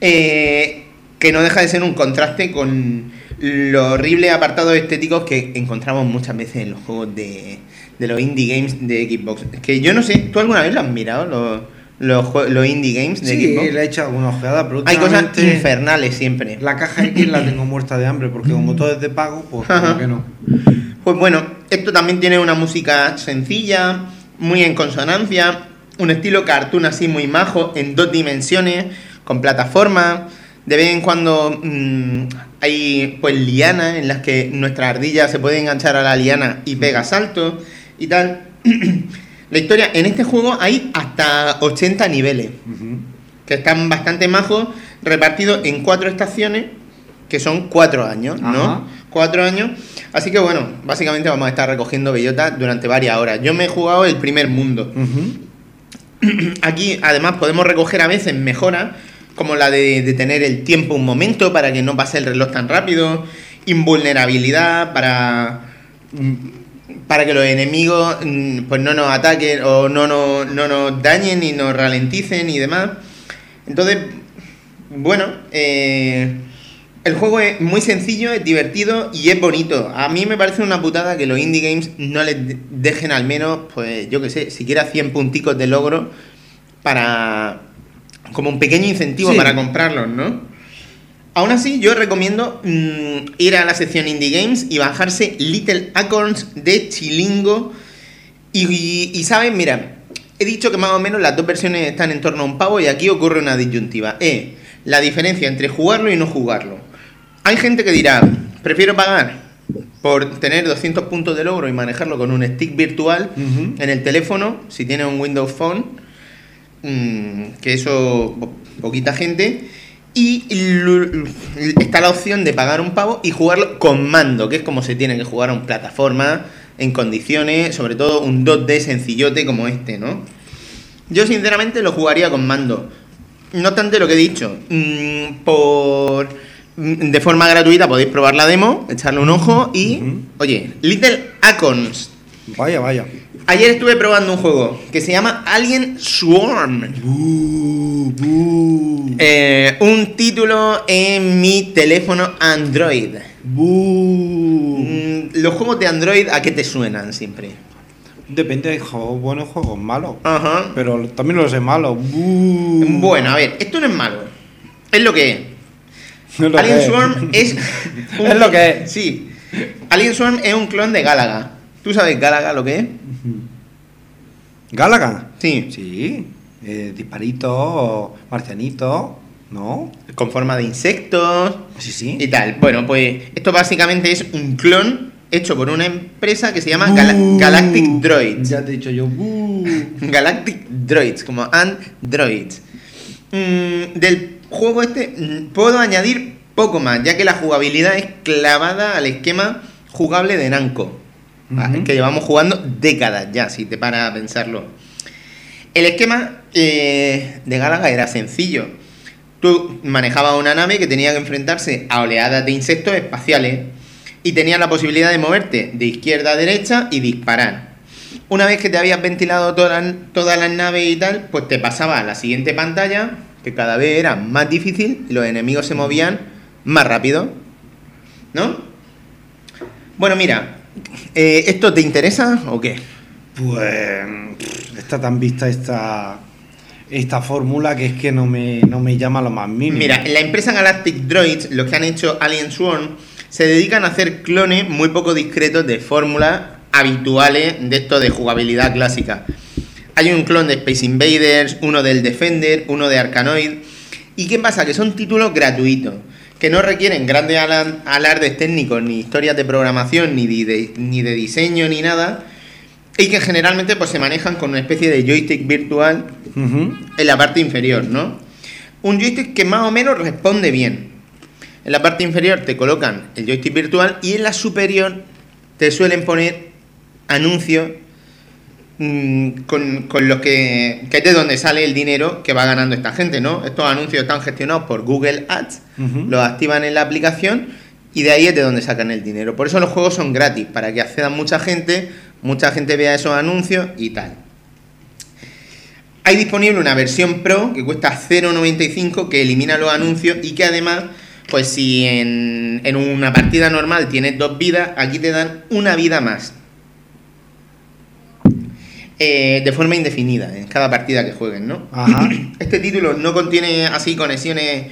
Eh, que no deja de ser un contraste con los horribles apartados estéticos que encontramos muchas veces en los juegos de, de los indie games de Xbox. Es que yo no sé, ¿tú alguna vez lo has mirado, los, los, los indie games de Sí, Xbox? le he hecho alguna ojeada, pero Hay cosas infernales siempre. La caja X la tengo muerta de hambre porque como todo es de pago, pues como que no. Pues bueno, esto también tiene una música sencilla, muy en consonancia, un estilo cartoon así muy majo, en dos dimensiones, con plataformas. De vez en cuando mm, hay pues lianas en las que nuestra ardilla se puede enganchar a la liana y pega saltos y tal. la historia, en este juego hay hasta 80 niveles que están bastante majos, repartidos en cuatro estaciones, que son cuatro años, ¿no? Cuatro años. Así que bueno, básicamente vamos a estar recogiendo bellotas durante varias horas. Yo me he jugado el primer mundo. Aquí además podemos recoger a veces mejoras, como la de, de tener el tiempo un momento para que no pase el reloj tan rápido, invulnerabilidad para, mm, para que los enemigos mm, pues no nos ataquen o no, no, no nos dañen y nos ralenticen y demás. Entonces, bueno, eh, el juego es muy sencillo, es divertido y es bonito. A mí me parece una putada que los indie games no les de- dejen al menos, pues yo que sé, siquiera 100 punticos de logro para... como un pequeño incentivo Sí. para comprarlos, ¿no? Aún así, yo recomiendo mm, ir a la sección Indie Games y bajarse Little Acorns de Chilingo. Y, y, y, ¿sabes? Mira, he dicho que más o menos las dos versiones están en torno a un pavo y aquí ocurre una disyuntiva. Es la diferencia entre jugarlo y no jugarlo. Hay gente que dirá, prefiero pagar por tener 200 puntos de logro y manejarlo con un stick virtual en el teléfono, si tiene un Windows Phone, mm, que eso po- poquita gente. Y está la opción de pagar un pavo y jugarlo con mando, que es como se tiene que jugar a un plataforma en condiciones, sobre todo un 2D sencillote como este, ¿no? Yo sinceramente lo jugaría con mando. No obstante lo que he dicho, mm, por mm, de forma gratuita podéis probar la demo, echarle un ojo y, oye, Little Acons. Vaya, vaya. Ayer estuve probando un juego que se llama Alien Swarm. Bu, Eh, un título en mi teléfono Android. bu. Mm, Los juegos de Android, ¿a qué te suenan siempre? Depende de juegos buenos, juegos malos. Ajá. Pero también los de malos. Bu. Bueno, a ver, esto no es malo. Es lo que es. Es lo Alien que es. Swarm es. Es lo que es. Sí. Alien Swarm es un clon de Galaga. ¿Tú sabes Galaga lo que es? Galaga. Sí. Sí. Eh, disparito, marcianito. ¿No? Con forma de insectos Sí, sí. y tal. Bueno, pues esto básicamente es un clon hecho por una empresa que se llama Bu. Galactic Droids. Ya te he dicho yo. bu. Galactic Droids, como Androids. Mm, del juego este mm, puedo añadir poco más, ya que la jugabilidad es clavada al esquema jugable de Namco, Ujú. que llevamos jugando décadas ya, si te paras a pensarlo. El esquema eh, de Galaga era sencillo. Tú manejabas una nave que tenía que enfrentarse a oleadas de insectos espaciales y tenías la posibilidad de moverte de izquierda a derecha y disparar. Una vez que te habías ventilado todas las todas las naves y tal, pues te pasaba a la siguiente pantalla, que cada vez era más difícil y los enemigos se movían más rápido. ¿No? Bueno, mira, eh, ¿esto te interesa o qué? Pues está tan vista esta, esta fórmula que es que no me, no me llama lo más mínimo. Mira, en la empresa Galactic Droids, los que han hecho Alien Swarm, se dedican a hacer clones muy poco discretos de fórmulas habituales de esto de jugabilidad clásica. Hay un clon de Space Invaders, uno del Defender, uno de Arkanoid. ¿Y qué pasa? Que son títulos gratuitos, que no requieren grandes ala- alardes técnicos, ni historias de programación, ni de, ni de diseño, ni nada. Y que generalmente pues, se manejan con una especie de joystick virtual en la parte inferior, ¿no? Un joystick que más o menos responde bien. En la parte inferior te colocan el joystick virtual y en la superior te suelen poner anuncios con, con los que, que es de donde sale el dinero que va ganando esta gente, ¿no? Estos anuncios están gestionados por Google Ads, los activan en la aplicación y de ahí es de donde sacan el dinero. Por eso los juegos son gratis, para que accedan mucha gente, mucha gente vea esos anuncios y tal. Hay disponible una versión Pro que cuesta 0.95 que elimina los anuncios y que además, pues si en, en una partida normal tienes dos vidas, aquí te dan una vida más. Eh, de forma indefinida en cada partida que jueguen, ¿no? Ajá. Este título no contiene así conexiones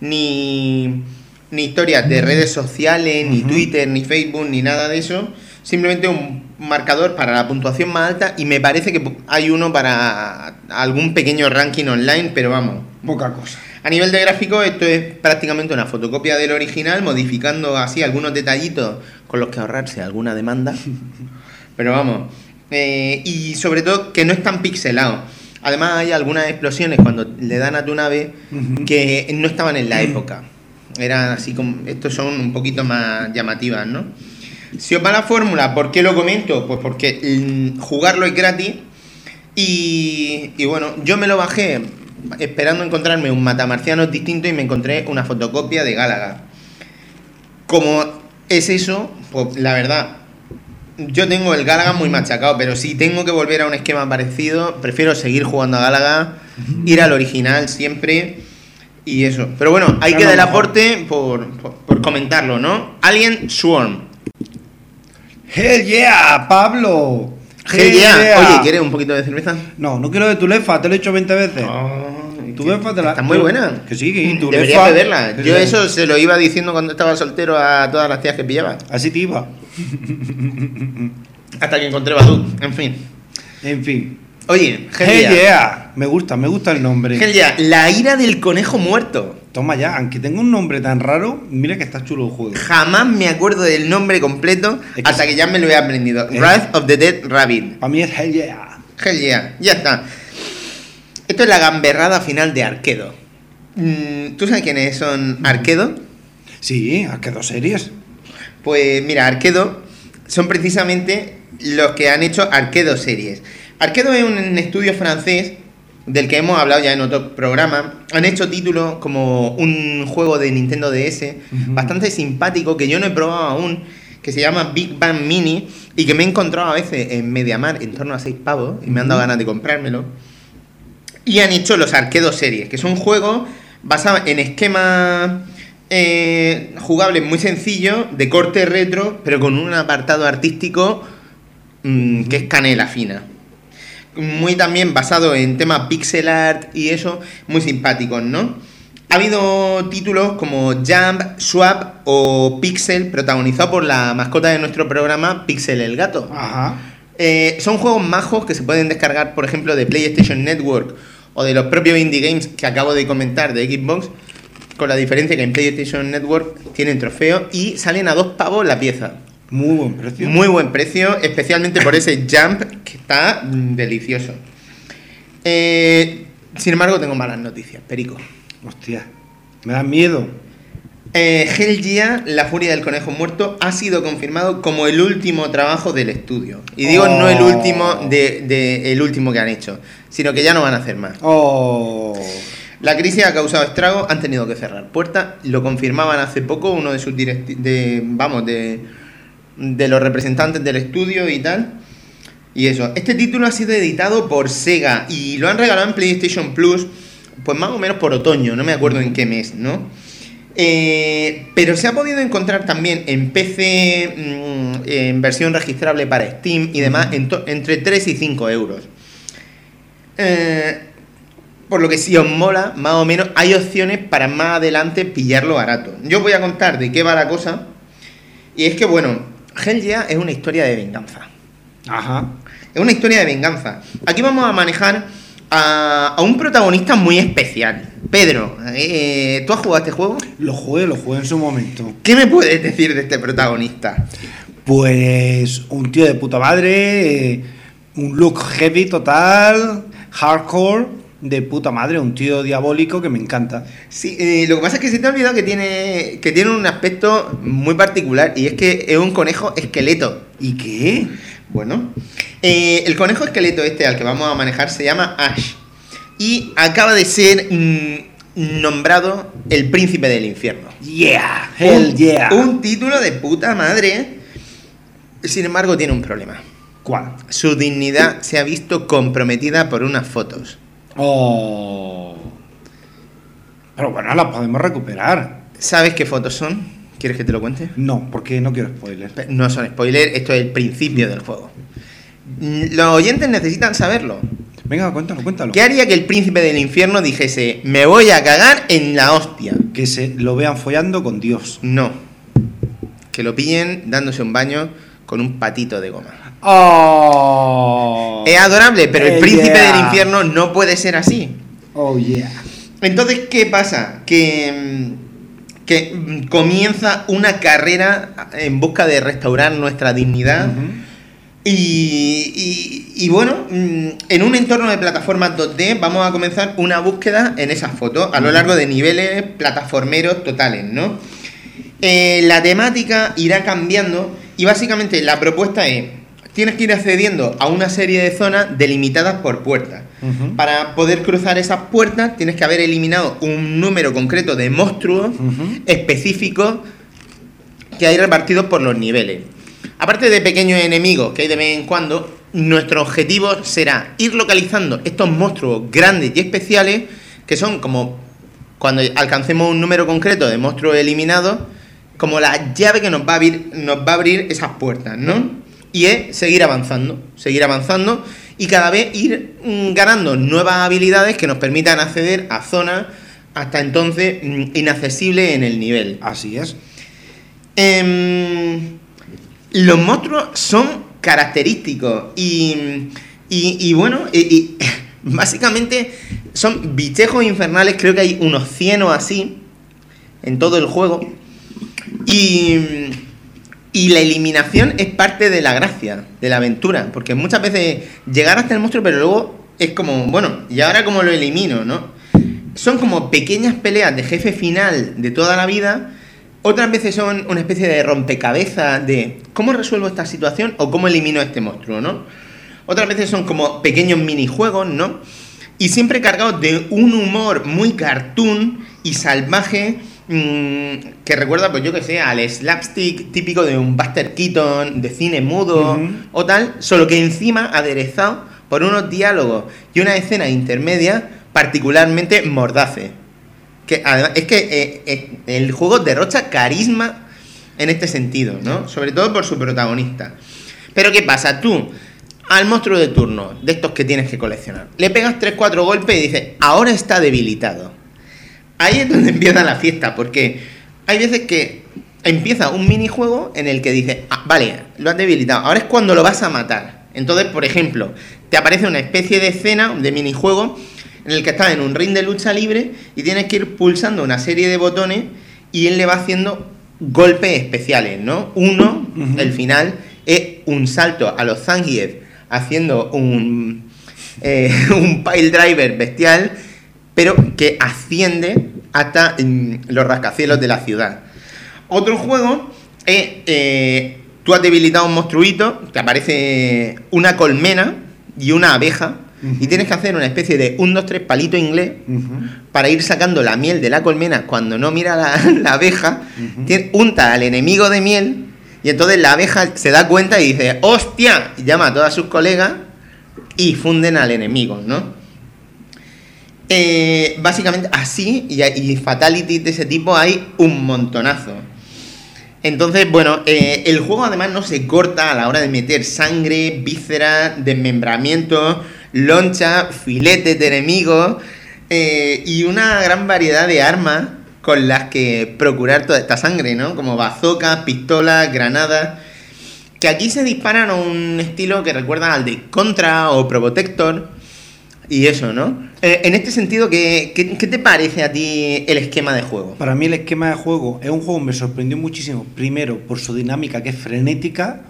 ni, ni historias de redes sociales, ni. Twitter, ni Facebook, ni nada de eso. Simplemente un marcador para la puntuación más alta y me parece que hay uno para algún pequeño ranking online, pero vamos. Poca cosa. A nivel de gráfico, esto es prácticamente una fotocopia del original, modificando así algunos detallitos con los que ahorrarse alguna demanda. Pero vamos. Eh, y sobre todo que no es tan pixelado. Además hay algunas explosiones cuando le dan a tu nave que no estaban en la época. Eran así como... Estos son un poquito más llamativas, ¿no? Si os va la fórmula, ¿por qué lo comento? Pues porque mm, jugarlo es gratis Y, y bueno, yo me lo bajé esperando encontrarme un matamarciano distinto y me encontré una fotocopia de Gálaga. Como es eso, pues la verdad, yo tengo el Gálaga muy machacado, pero si tengo que volver a un esquema parecido, prefiero seguir jugando a Gálaga, ir al original siempre y eso. Pero bueno, hay que dar el aporte por, por, por comentarlo, ¿no? Alien Swarm. Hell yeah, Pablo. Hell yeah. Oye, ¿quieres un poquito de cerveza? No, no quiero de tu lefa, te lo he hecho 20 veces. Ay, Tu lefa te la- Está muy buena. Que sí, que tu Deberías lefa- beberla. Yo eso se lo iba diciendo cuando estaba soltero a todas las tías que pillaba. Así te iba. Hasta que encontré Badu. En fin. En fin. Oye, Hell Hell yeah. yeah. Me gusta, me gusta el nombre. Hell yeah, La ira del conejo muerto. Toma ya, aunque tenga un nombre tan raro, mira que está chulo el juego. Jamás me acuerdo del nombre completo Es que hasta sí. que ya me lo he aprendido. Es- Wrath of the Dead Rabbit. Para mí es Hell yeah. Hell yeah, ya está. Esto es la gamberrada final de Arquedo. Mm, ¿Tú sabes quiénes son Arquedo? Sí, has quedado series. Pues mira, Arquedo son precisamente los que han hecho Arquedo series. Arquedo es un estudio francés del que hemos hablado ya en otro programa. Han hecho títulos como un juego de Nintendo DS bastante simpático que yo no he probado aún, que se llama Big Bang Mini y que me he encontrado a veces en Mediamar en torno a 6 pavos y me han dado ganas de comprármelo. Y han hecho los Arquedo series, que son juegos basados en esquemas eh, jugables muy sencillos, de corte retro, pero con un apartado artístico mm, que es canela fina. Muy también basado en temas pixel art y eso, muy simpáticos, ¿no? Ha habido títulos como Jump, Swap o Pixel, protagonizado por la mascota de nuestro programa, Pixel el gato. Ajá. Eh, son juegos majos que se pueden descargar, por ejemplo, de PlayStation Network o de los propios indie games que acabo de comentar de Xbox, con la diferencia que en PlayStation Network tienen trofeos y salen a dos pavos la pieza. Muy buen precio. Muy buen precio, especialmente por ese jump que está mm, delicioso. Eh, sin embargo, tengo malas noticias, Perico. Hostia. Me da miedo. Eh, Hell La Furia del Conejo Muerto, ha sido confirmado como el último trabajo del estudio. Y digo Oh. no el último de, de- el último que han hecho, sino que ya no van a hacer más. Oh. La crisis ha causado estragos, han tenido que cerrar puertas. Lo confirmaban hace poco uno de sus de vamos de, de los representantes del estudio y tal. Y eso. Este título ha sido editado por Sega y lo han regalado en PlayStation Plus, pues más o menos por otoño, no me acuerdo en qué mes, ¿no? Eh, pero se ha podido encontrar también en PC, mm, en versión registrable para Steam y demás, en entre 3 y 5 euros. Eh, por lo que si os mola, más o menos, hay opciones para más adelante pillarlo barato. Yo voy a contar de qué va la cosa. Y es que, bueno, Hell Yeah es una historia de venganza. Ajá. Es una historia de venganza. Aquí vamos a manejar a, a un protagonista muy especial. Pedro, eh, ¿tú has jugado a este juego? Lo jugué, lo jugué en su momento. ¿Qué me puedes decir de este protagonista? Pues un tío de puta madre, eh, un look heavy total, hardcore, de puta madre, un tío diabólico que me encanta. Sí, eh, lo que pasa es que se te ha olvidado que tiene, que tiene un aspecto muy particular y es que es un conejo esqueleto. ¿Y qué? Bueno, eh, el conejo esqueleto este al que vamos a manejar se llama Ash y acaba de ser mm, nombrado el príncipe del infierno. Yeah, hell un, yeah. Un título de puta madre. Sin embargo, tiene un problema. ¿Cuál? Su dignidad se ha visto comprometida por unas fotos. Oh. Pero bueno, las podemos recuperar. ¿Sabes qué fotos son? ¿Quieres que te lo cuente? No, porque no quiero spoiler. Pe- No son spoiler, esto es el principio del juego. Mm, Los oyentes necesitan saberlo. Venga, cuéntalo, cuéntalo. ¿Qué haría que el príncipe del infierno dijese, me voy a cagar en la hostia? Que se lo vean follando con Dios. No. Que lo pillen dándose un baño con un patito de goma. Oh. Es adorable, pero el Eh, príncipe yeah. del infierno no puede ser así. Oh yeah. Entonces, ¿qué pasa? Que, mm, que mm, comienza una carrera en busca de restaurar nuestra dignidad. Y, y- y bueno, mm, en un entorno de plataformas 2D vamos a comenzar una búsqueda en esas fotos a lo largo de niveles plataformeros totales, ¿no? Eh, la temática irá cambiando y básicamente la propuesta es tienes que ir accediendo a una serie de zonas delimitadas por puertas. Para poder cruzar esas puertas tienes que haber eliminado un número concreto de monstruos específicos que hay repartidos por los niveles. Aparte de pequeños enemigos que hay de vez en cuando, nuestro objetivo será ir localizando estos monstruos grandes y especiales que son como cuando alcancemos un número concreto de monstruos eliminados, como la llave que nos va a abrir, nos va a abrir esas puertas, ¿no? Y es seguir avanzando, seguir avanzando y cada vez ir mm, ganando nuevas habilidades que nos permitan acceder a zonas hasta entonces mm, inaccesibles en el nivel. Así es. Em, los monstruos son característicos y, y- y bueno, y- y básicamente son bichejos infernales, creo que hay unos 100 o así en todo el juego. Y, y la eliminación es parte de la gracia, de la aventura, porque muchas veces llegar hasta el monstruo, pero luego es como, bueno, ¿y ahora cómo lo elimino, no? Son como pequeñas peleas de jefe final de toda la vida. Otras veces son una especie de rompecabezas de cómo resuelvo esta situación o cómo elimino este monstruo, ¿no? Otras veces son como pequeños minijuegos, ¿no? Y siempre cargados de un humor muy cartoon y salvaje que recuerda, pues yo que sé, al slapstick típico de un Buster Keaton, de cine mudo o tal, solo que encima aderezado por unos diálogos y una escena intermedia particularmente mordaces. Que además, es que eh, eh, el juego derrocha carisma en este sentido, ¿no? Sobre todo por su protagonista. Pero ¿qué pasa? Tú, al monstruo de turno, de estos que tienes que coleccionar, le pegas 3-4 golpes y dices, ahora está debilitado. Ahí es donde empieza la fiesta, porque hay veces que empieza un minijuego en el que dices, ah, vale, lo has debilitado, ahora es cuando lo vas a matar. Entonces, por ejemplo, te aparece una especie de escena de minijuego en el que estás en un ring de lucha libre y tienes que ir pulsando una serie de botones y él le va haciendo golpes especiales, ¿no? Uno, el final, es un salto a los Zangief haciendo un, eh, un pile driver bestial, pero que asciende hasta mm, los rascacielos de la ciudad. Otro juego es, eh, tú has debilitado un monstruito, te aparece una colmena y una abeja, y tienes que hacer una especie de 1, 2, 3 palito inglés para ir sacando la miel de la colmena cuando no mira la, la abeja, tiene- unta al enemigo de miel y entonces la abeja se da cuenta y dice, ¡hostia! Y llama a todas sus colegas y funden al enemigo, ¿no? Eh, básicamente así y, y fatalities de ese tipo hay un montonazo. Entonces, bueno, eh, el juego además no se corta a la hora de meter sangre, vísceras, desmembramientos, loncha, filetes de enemigos eh, y una gran variedad de armas con las que procurar toda esta sangre, ¿no? Como bazocas, pistolas, granadas, que aquí se disparan a un estilo que recuerda al de Contra o Probotector y eso, ¿no? Eh, en este sentido, ¿qué, qué, qué te parece a ti el esquema de juego? Para mí el esquema de juego es un juego que me sorprendió muchísimo. Primero, por su dinámica que es frenética,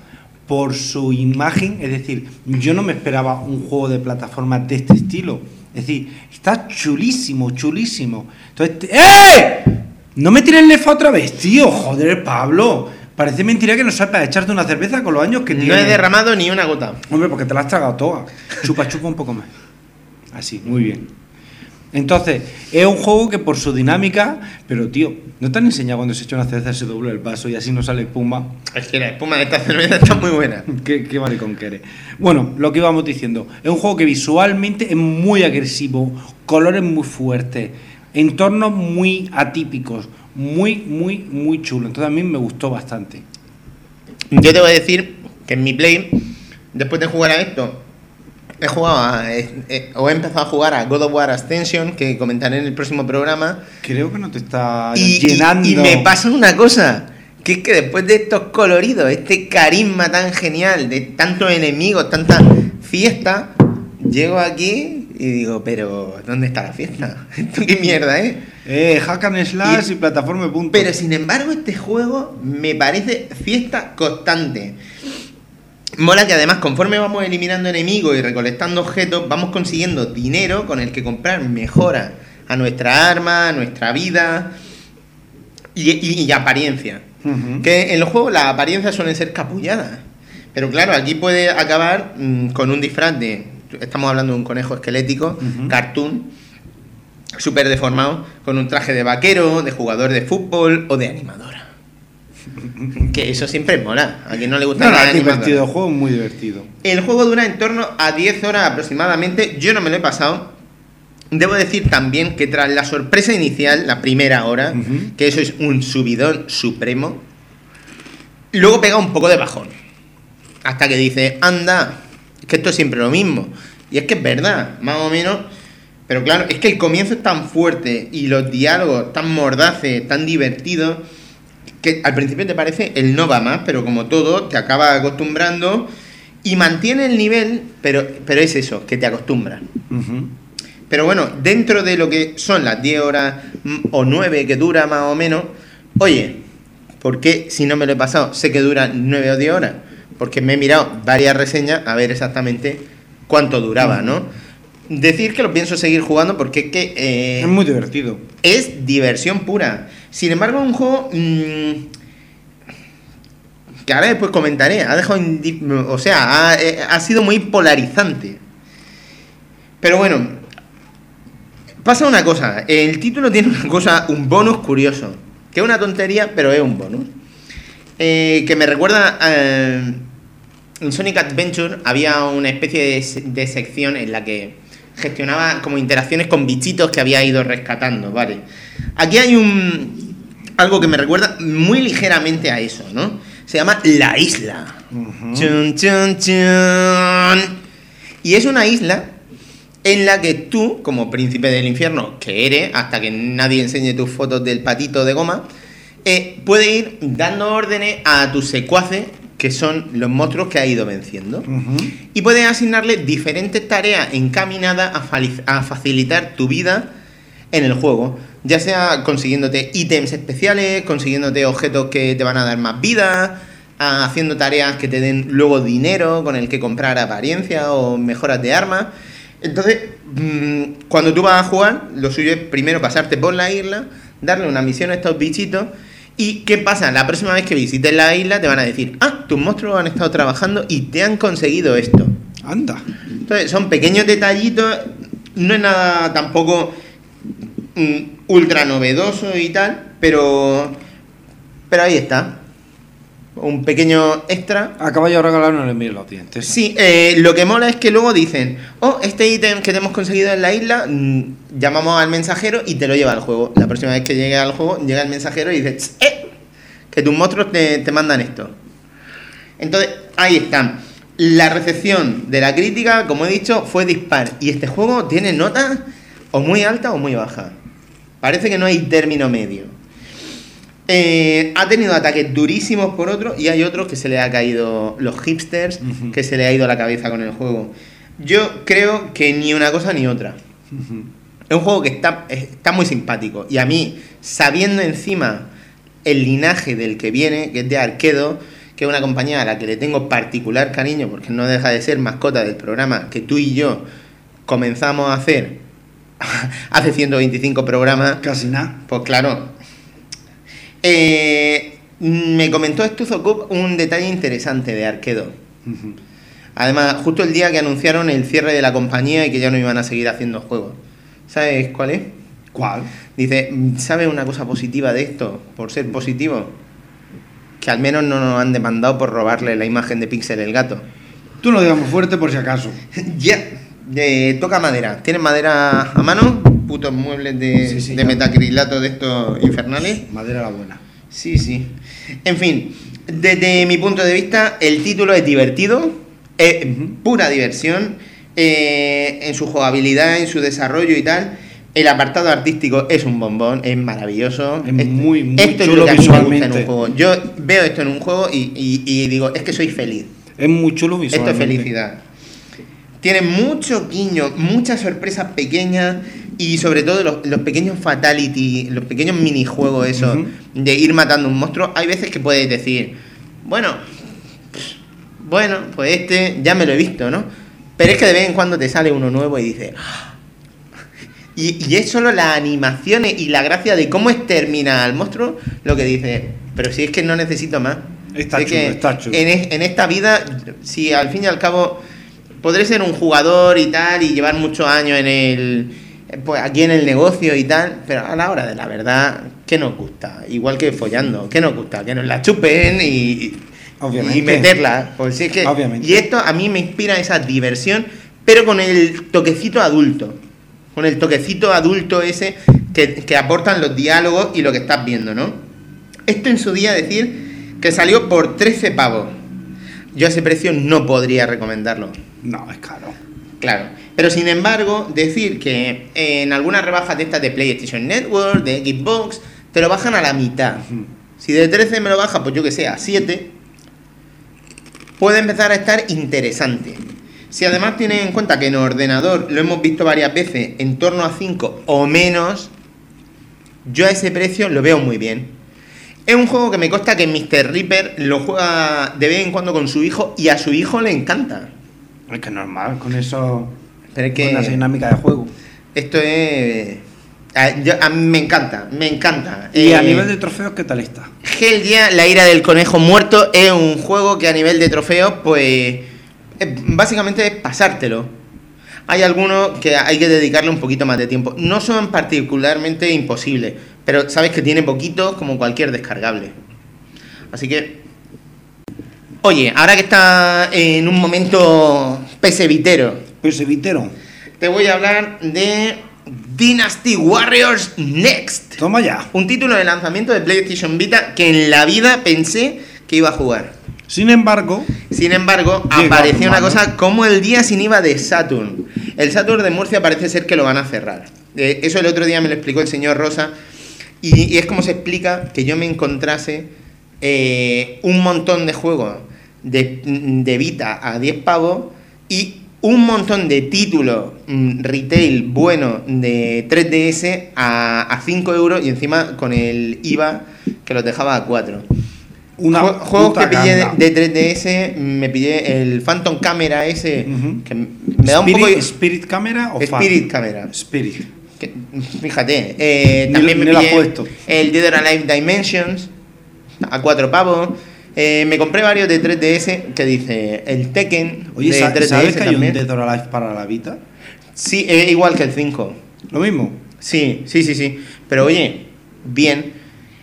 por su imagen. Es decir, yo no me esperaba un juego de plataformas de este estilo. Es decir, está chulísimo, chulísimo. Entonces, ¡eh! No me tires lefa otra vez, tío. Joder, Pablo. Parece mentira que no sepas echarte una cerveza con los años que No tienes. he derramado ni una gota. Hombre, porque te la has tragado toda. Chupa, chupa un poco más. Así, muy bien. Entonces, es un juego que por su dinámica, pero tío, ¿no te han enseñado cuando se echa una cerveza se dobla el vaso y así no sale espuma? Es que la espuma de esta cerveza está muy buena. ¿Qué, qué maricón que eres? Bueno, lo que íbamos diciendo, es un juego que visualmente es muy agresivo, colores muy fuertes, entornos muy atípicos, muy, muy, muy chulo. Entonces a mí me gustó bastante. Yo te voy a decir que en mi play, después de jugar a esto, he jugado a, eh, eh, o he empezado a jugar a God of War Ascension, que comentaré en el próximo programa. Creo que no te está Y, llenando. y me pasa una cosa, que es que después de estos coloridos, este carisma tan genial, de tantos enemigos, tanta fiesta, llego aquí y digo, pero ¿dónde está la fiesta? ¿Esto qué mierda, eh? Eh, hack and slash Y- y, plataforma punto. Pero sin embargo, este juego me parece fiesta constante. Mola que además, conforme vamos eliminando enemigos y recolectando objetos, vamos consiguiendo dinero con el que comprar mejoras a nuestra arma, a nuestra vida y, y- y apariencia. Que en los juegos las apariencias suelen ser capulladas. Pero claro, aquí puede acabar mm, con un disfraz de. Estamos hablando de un conejo esquelético, cartoon, súper deformado, con un traje de vaquero, de jugador de fútbol o de animadora. Que eso siempre mola. A quien no le gusta No, la es divertido, el juego muy divertido. El juego dura en torno a 10 horas aproximadamente. Yo no me lo he pasado. Debo decir también que tras la sorpresa inicial, la primera hora, Ujú. que eso es un subidón supremo, luego pega un poco de bajón. Hasta que dice, anda, es que esto es siempre lo mismo. Y es que es verdad, más o menos. Pero claro, es que el comienzo es tan fuerte y los diálogos tan mordaces, tan divertidos, que al principio te parece el no va más, pero como todo, te acaba acostumbrando y mantiene el nivel, pero, pero es eso, que te acostumbras. Ujú. Pero bueno, dentro de lo que son las 10 horas o 9 que dura más o menos, oye, ¿por qué si no me lo he pasado sé que dura 9 o 10 horas? Porque me he mirado varias reseñas a ver exactamente cuánto duraba, ¿no? Decir que lo pienso seguir jugando porque es que eh, Es muy divertido. es diversión pura. Sin embargo, un juego mm, que ahora después comentaré, ha dejado, o sea, ha, eh, ha sido muy polarizante. Pero bueno, pasa una cosa, el título tiene una cosa, un bonus curioso, que es una tontería, pero es un bonus. Eh, que me recuerda eh, en Sonic Adventure había una especie de sección en la que gestionaba como interacciones con bichitos que había ido rescatando, ¿vale? Aquí hay un algo que me recuerda muy ligeramente a eso, ¿no? Se llama La Isla. Chun, chun, chun. Y es una isla en la que tú, como príncipe del infierno, que eres, hasta que nadie enseñe tus fotos del patito de goma, eh, puedes ir dando órdenes a tus secuaces, que son los monstruos que has ido venciendo. Y puedes asignarle diferentes tareas encaminadas a facilitar tu vida en el juego. Ya sea consiguiéndote ítems especiales, consiguiéndote objetos que te van a dar más vida, a- haciendo tareas que te den luego dinero con el que comprar apariencia o mejoras de armas. Entonces, mm, cuando tú vas a jugar, lo suyo es primero pasarte por la isla, darle una misión a estos bichitos. ¿Y qué pasa? La próxima vez que visites la isla te van a decir, ah, tus monstruos han estado trabajando y te han conseguido esto. Anda. Entonces, son pequeños detallitos, no es nada tampoco ultra novedoso y tal, pero, pero ahí está. Un pequeño extra. A caballo regalado no le mires los dientes. Sí, eh, lo que mola es que luego dicen, oh, este ítem que te hemos conseguido en la isla, mm, llamamos al mensajero y te lo lleva al juego. La próxima vez que llegue al juego, llega el mensajero y dice, "Tss, eh, que tus monstruos te, te mandan esto. Entonces, ahí están. La recepción de la crítica, como he dicho, fue dispar. Y este juego tiene notas o muy alta o muy baja. Parece que no hay término medio. Eh, ha tenido ataques durísimos por otro y hay otros que se le ha caído los hipsters, que se le ha ido la cabeza con el juego. Yo creo que ni una cosa ni otra. Es un juego que está, está muy simpático. Y a mí, sabiendo encima el linaje del que viene, que es de Arquedo, que es una compañía a la que le tengo particular cariño, porque no deja de ser mascota del programa que tú y yo comenzamos a hacer hace 125 programas, Casi nada. pues claro. Eh, me comentó Estuzo Cup un detalle interesante de Arquedo. Además, justo el día que anunciaron el cierre de la compañía y que ya no iban a seguir haciendo juegos. ¿Sabes cuál es? ¿Cuál? Dice, ¿sabes una cosa positiva de esto? Por ser positivo. Que al menos no nos han demandado por robarle la imagen de Pixel el gato. Tú lo digamos fuerte por si acaso. ya. Eh, toca madera. ¿Tienes madera a mano? Putos muebles de, Sí, sí, de metacrilato de estos infernales. Madera la buena. Sí, sí. En fin, desde mi punto de vista, el título es divertido, es pura diversión, eh, en su jugabilidad, en su desarrollo y tal. El apartado artístico es un bombón, es maravilloso. Es muy, muy esto es chulo lo que a mí me gusta en un visualmente. juego. Yo veo esto en un juego y, y- y digo, es que soy feliz. Es muy chulo Esto visualmente. es felicidad. Tiene mucho guiño, muchas sorpresas pequeñas y sobre todo los, los pequeños fatality, los pequeños minijuegos esos Ujú. de ir matando un monstruo. Hay veces que puedes decir, bueno, bueno, pues este ya me lo he visto, ¿no? Pero es que de vez en cuando te sale uno nuevo y dices... "Ah". Y, y es solo las animaciones y la gracia de cómo extermina al monstruo lo que dice, pero si es que no necesito más. Está chulo, que está chulo. En, en esta vida, si al fin y al cabo podré ser un jugador y tal y llevar muchos años en el pues aquí en el negocio y tal, pero a la hora de la verdad, ¿qué nos gusta? Igual que follando, ¿qué nos gusta? Que nos la chupen y, Obviamente. y meterla. Pues sí, es que, Obviamente. Y esto a mí me inspira esa diversión, pero con el toquecito adulto. Con el toquecito adulto ese que, que aportan los diálogos y lo que estás viendo, ¿no? Esto en su día decir que salió por 13 pavos. Yo a ese precio no podría recomendarlo. No, es caro. Claro. Pero sin embargo, decir que en algunas rebajas de estas de PlayStation Network, de Xbox, te lo bajan a la mitad. Si de 13 me lo baja, pues yo que sé, a 7, puede empezar a estar interesante. Si además tienes en cuenta que en ordenador lo hemos visto varias veces en torno a 5 o menos, yo a ese precio lo veo muy bien. Es un juego que me consta que Mr. Reaper lo juega de vez en cuando con su hijo y a su hijo le encanta. Es que es normal, con eso. Pero es con la dinámica de juego. esto es... A, yo- a mí me encanta, me encanta. Y a Eh, nivel de trofeos, ¿qué tal está? Hell yeah, la ira del conejo muerto es un juego que a nivel de trofeos, pues básicamente es pasártelo. Hay algunos que hay que dedicarle un poquito más de tiempo. No son particularmente imposibles, pero sabes que tiene poquitos como cualquier descargable. Así que... Oye, ahora que está en un momento pesevitero, Pues Evitero, te voy a hablar de Dynasty Warriors Next. toma ya. Un título de lanzamiento de PlayStation Vita que en la vida pensé que iba a jugar. Sin embargo, Sin embargo, apareció una cosa como el día sin IVA de Saturn. El Saturn de Murcia parece ser que lo van a cerrar. Eh, eso el otro día me lo explicó el señor Rosa. Y, y es como se explica que yo me encontrase eh, un montón de juegos de, de Vita a 10 pavos y un montón de títulos mm, retail bueno de 3DS a, a 5 euros y encima con el IVA que los dejaba a 4. una Jue- juegos que pillé de, ganga. de 3DS, me pillé el Phantom Camera ese, que me da un Spirit, poco... Spirit Camera o? Spirit Camera. Spirit. Que, fíjate, eh, también lo- me pillé puesto. el Dead or Alive Dimensions a cuatro pavos. Eh, me compré varios de 3DS que dice el Tekken Oye, de ¿sa- 3DS ¿sabes que hay un también. Dead or Alive para la Vita? Sí, es igual que el 5. Lo mismo. Sí, sí, sí, sí. Pero oye, bien.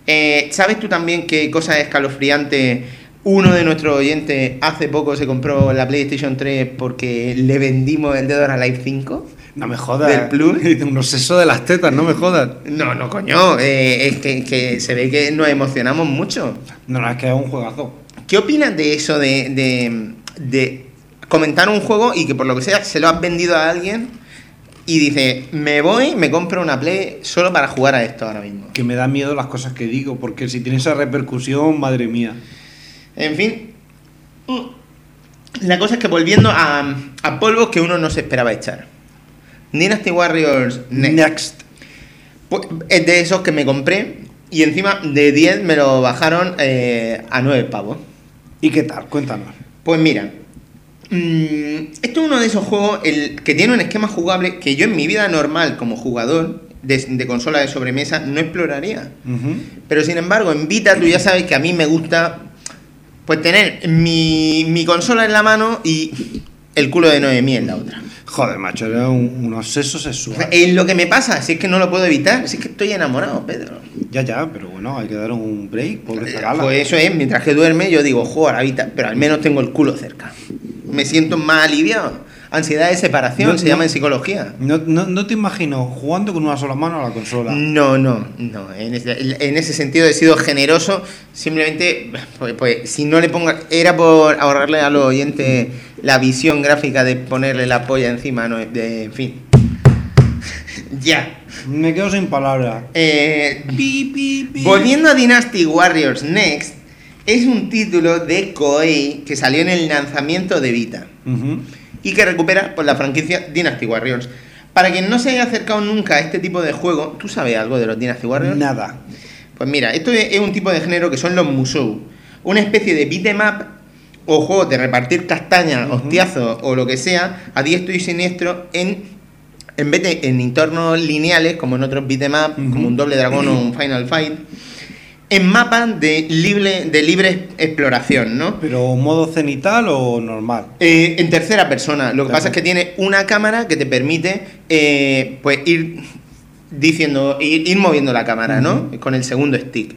Eh, ¿Sabes tú también qué cosa escalofriante? Uno de nuestros oyentes hace poco se compró la PlayStation 3 porque le vendimos el Dead or Alive 5. No me jodas. ¿Del Plus? Unos sesos de las tetas, no me jodas. No, no, coño. eh, es que, que se ve que nos emocionamos mucho. No, no, es que es un juegazo. ¿Qué opinas de eso de, de, de comentar un juego y que por lo que sea se lo has vendido a alguien y dice, me voy, me compro una Play solo para jugar a esto ahora mismo? Que me da miedo las cosas que digo, porque si tiene esa repercusión, madre mía. En fin. La cosa es que volviendo a, a polvos que uno no se esperaba echar. Dynasty Warriors Next. Next. Pues, es de esos que me compré y encima de 10 me lo bajaron eh, a 9 pavos. ¿Y qué tal? Cuéntanos. Pues mira, mm, esto es uno de esos juegos el, que tiene un esquema jugable que yo en mi vida normal como jugador de, de consola de sobremesa no exploraría. Pero sin embargo, en Vita tú ya sabes que a mí me gusta pues tener mi, mi consola en la mano y el culo de Noemí en la otra. Joder, macho, era un, un obseso sexual. Es lo que me pasa, si es que no lo puedo evitar, si es que estoy enamorado, Pedro. Ya, ya, pero bueno, hay que dar un break, pobre Zagala. Pues eso es, mientras que duerme yo digo, joder, Vita, pero al menos tengo el culo cerca. Me siento más aliviado. Ansiedad de separación, No, se no. llama en psicología. No, no, no te imagino jugando con una sola mano a la consola. No, no, no. En ese, en ese sentido he sido generoso. Simplemente, pues, pues, si no le ponga. Era por ahorrarle a los oyentes la visión gráfica de ponerle la polla encima, ¿no? De, en fin. ya. Me quedo sin palabras. Eh, volviendo a Dynasty Warriors Next, es un título de Koei que salió en el lanzamiento de Vita Ujú. Y que recupera pues, la franquicia Dynasty Warriors. Para quien no se haya acercado nunca a este tipo de juego, ¿tú sabes algo de los Dynasty Warriors? Nada. Pues mira, esto es un tipo de género que son los Musou. Una especie de beat 'em up o juego de repartir castañas, Ujú. hostiazos o lo que sea, a diestro y siniestro en, en vez de en entornos lineales, como en otros beat 'em up, como un doble dragón o un Final Fight, en mapas de libre, de libre exploración, ¿no? ¿Pero modo cenital o normal? Eh, en tercera persona. Lo que pasa es que tiene una cámara que te permite eh, pues ir diciendo, ir, ir moviendo la cámara, ¿no? Con el segundo stick.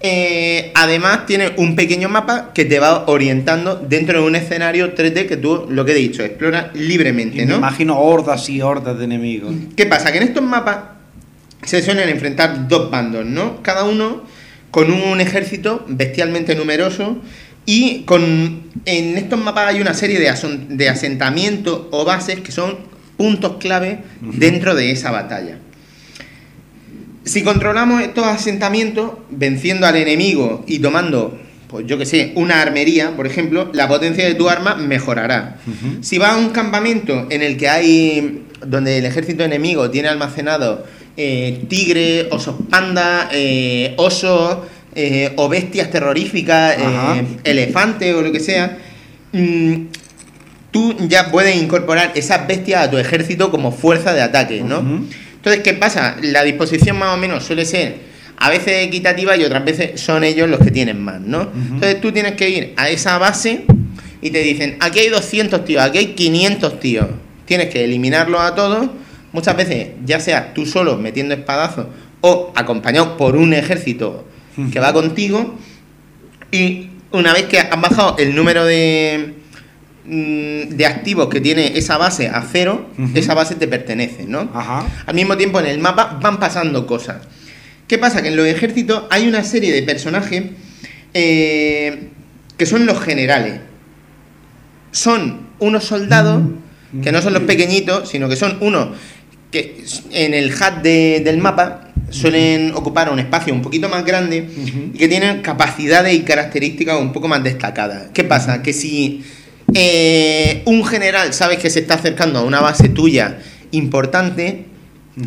Eh, además tiene un pequeño mapa que te va orientando dentro de un escenario 3D que tú, lo que he dicho, exploras libremente, Y me ¿no? imagino hordas y hordas de enemigos. ¿Qué pasa? Que en estos mapas se suelen enfrentar dos bandos, ¿no? Cada uno con un ejército bestialmente numeroso y con en estos mapas hay una serie de, asentamientos o bases que son puntos clave dentro de esa batalla. Si controlamos estos asentamientos, venciendo al enemigo y tomando, pues yo que sé, una armería, por ejemplo, la potencia de tu arma mejorará. Si vas a un campamento en el que hay, donde el ejército enemigo tiene almacenado eh, tigre, osos panda, eh, osos eh, o bestias terroríficas, eh, elefantes o lo que sea, mm, tú ya puedes incorporar esas bestias a tu ejército como fuerza de ataque, ¿no? Entonces, ¿qué pasa? La disposición más o menos suele ser a veces equitativa y otras veces son ellos los que tienen más, ¿no? Entonces tú tienes que ir a esa base y te dicen, aquí hay 200 tíos, aquí hay 500 tíos. Tienes que eliminarlos a todos, muchas veces ya sea tú solo metiendo espadazos o acompañado por un ejército que va contigo y una vez que has bajado el número de, mm, de activos que tiene esa base a cero, esa base te pertenece, ¿no? Ajá. Al mismo tiempo en el mapa van pasando cosas. ¿Qué pasa? Que en los ejércitos hay una serie de personajes eh, que son los generales. Son unos soldados que no son los pequeñitos, sino que son unos que en el HUD de- del mapa suelen ocupar un espacio un poquito más grande y que tienen capacidades y características un poco más destacadas. ¿Qué pasa? Que si eh, un general sabes que se está acercando a una base tuya importante,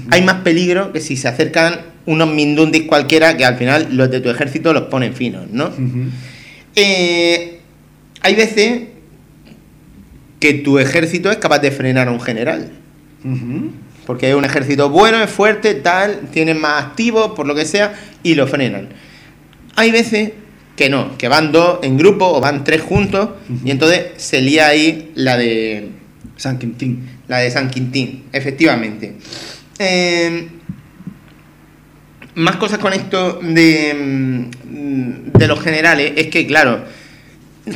hay más peligro que si se acercan unos mindundis cualquiera que al final los de tu ejército los ponen finos, ¿no? Eh, hay veces que tu ejército es capaz de frenar a un general. Porque es un ejército bueno, es fuerte, tal, tienen más activos, por lo que sea, y lo frenan. Hay veces que no, que van dos en grupo o van tres juntos, y entonces se lía ahí la de San Quintín. la de San Quintín, efectivamente. Eh, más cosas con esto de, mm, de los generales es que, claro,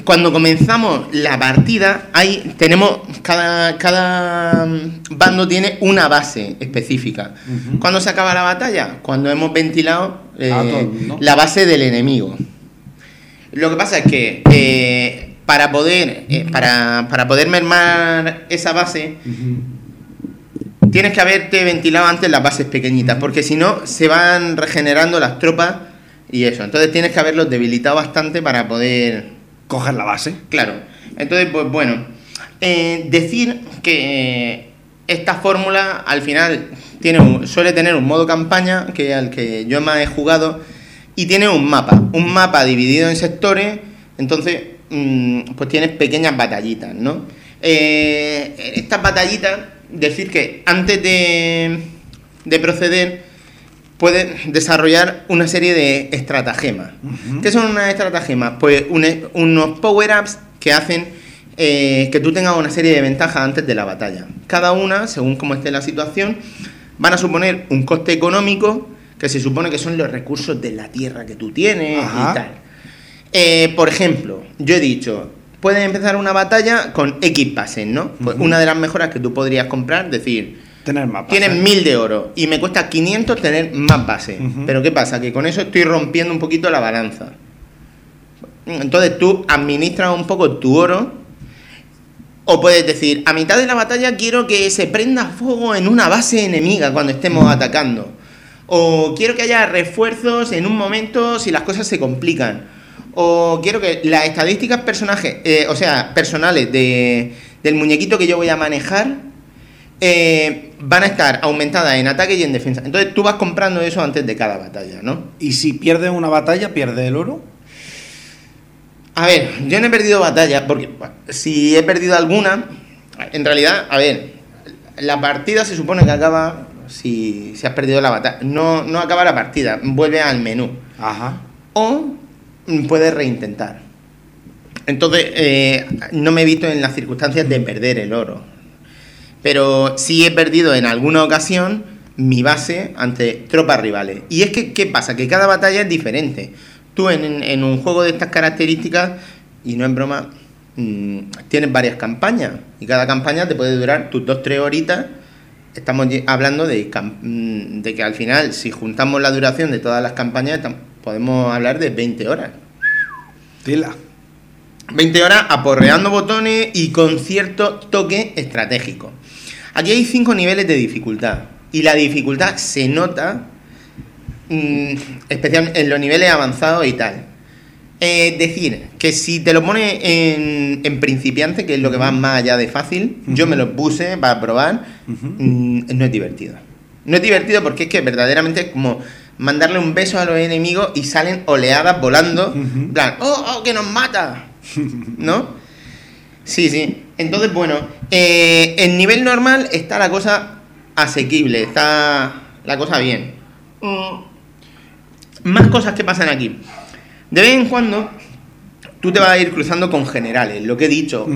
cuando comenzamos la partida, hay, tenemos, cada, cada mm, bando tiene una base específica. Ujú. ¿Cuándo se acaba la batalla? Cuando hemos ventilado eh, la base del enemigo. Lo que pasa es que eh, para poder eh, para, para poder mermar esa base tienes que haberte ventilado antes las bases pequeñitas, porque si no se van regenerando las tropas y eso. Entonces tienes que haberlos debilitado bastante para poder Coger la base. Claro. Entonces, pues bueno, eh, decir que eh, esta fórmula al final tiene un- suele tener un modo campaña, que al que yo más he jugado, y tiene un mapa. Un mapa dividido en sectores, entonces, mm, pues tienes pequeñas batallitas, ¿no? Eh, estas batallitas, decir que antes de, de proceder, puedes desarrollar una serie de estratagemas. ¿Qué son unas estratagemas? Pues unos power-ups que hacen eh, que tú tengas una serie de ventajas antes de la batalla. Cada una, según cómo esté la situación, van a suponer un coste económico que se supone que son los recursos de la tierra que tú tienes Ajá. y tal. Eh, por ejemplo, yo he dicho, puedes empezar una batalla con X bases, ¿no? Pues una de las mejoras que tú podrías comprar, decir, Tener más Tienes bases. 1000 de oro y me cuesta 500 tener más base. Ujú. Pero ¿qué pasa? Que con eso estoy rompiendo un poquito la balanza. Entonces tú administras un poco tu oro. O puedes decir, a mitad de la batalla quiero que se prenda fuego en una base enemiga cuando estemos atacando. O quiero que haya refuerzos en un momento si las cosas se complican. O quiero que las estadísticas personajes, eh, o sea, personales de, del muñequito que yo voy a manejar eh, van a estar aumentadas en ataque y en defensa. Entonces tú vas comprando eso antes de cada batalla, ¿no? Y si pierdes una batalla, pierdes el oro. A ver, yo no he perdido batalla, porque si he perdido alguna, en realidad, a ver, la partida se supone que acaba si, si has perdido la batalla. No, no acaba la partida, vuelve al menú. Ajá. o puedes reintentar. Entonces, eh, no me he visto en las circunstancias de perder el oro. Pero sí he perdido en alguna ocasión mi base ante tropas rivales. Y es que, ¿qué pasa? Que cada batalla es diferente. Tú en, en un juego de estas características, y no en broma, mm, tienes varias campañas. Y cada campaña te puede durar tus 2-3 horitas. Estamos hablando de, mm, de que al final, si juntamos la duración de todas las campañas, podemos hablar de 20 horas. Tila. 20 horas aporreando botones y con cierto toque estratégico. Aquí hay 5 niveles de dificultad. Y la dificultad se nota especialmente en los niveles avanzados y tal. Es decir, que si te lo pones en, en principiante, que es lo que va más allá de fácil, yo me lo puse para probar, mm, no es divertido. No es divertido porque es que verdaderamente es como mandarle un beso a los enemigos y salen oleadas volando, en plan, ¡oh, oh, que nos mata! ¿No? Sí, sí. Entonces, bueno, eh, en nivel normal está la cosa asequible, está la cosa bien. Mm, Más cosas que pasan aquí. De vez en cuando, tú te vas a ir cruzando con generales, lo que he dicho.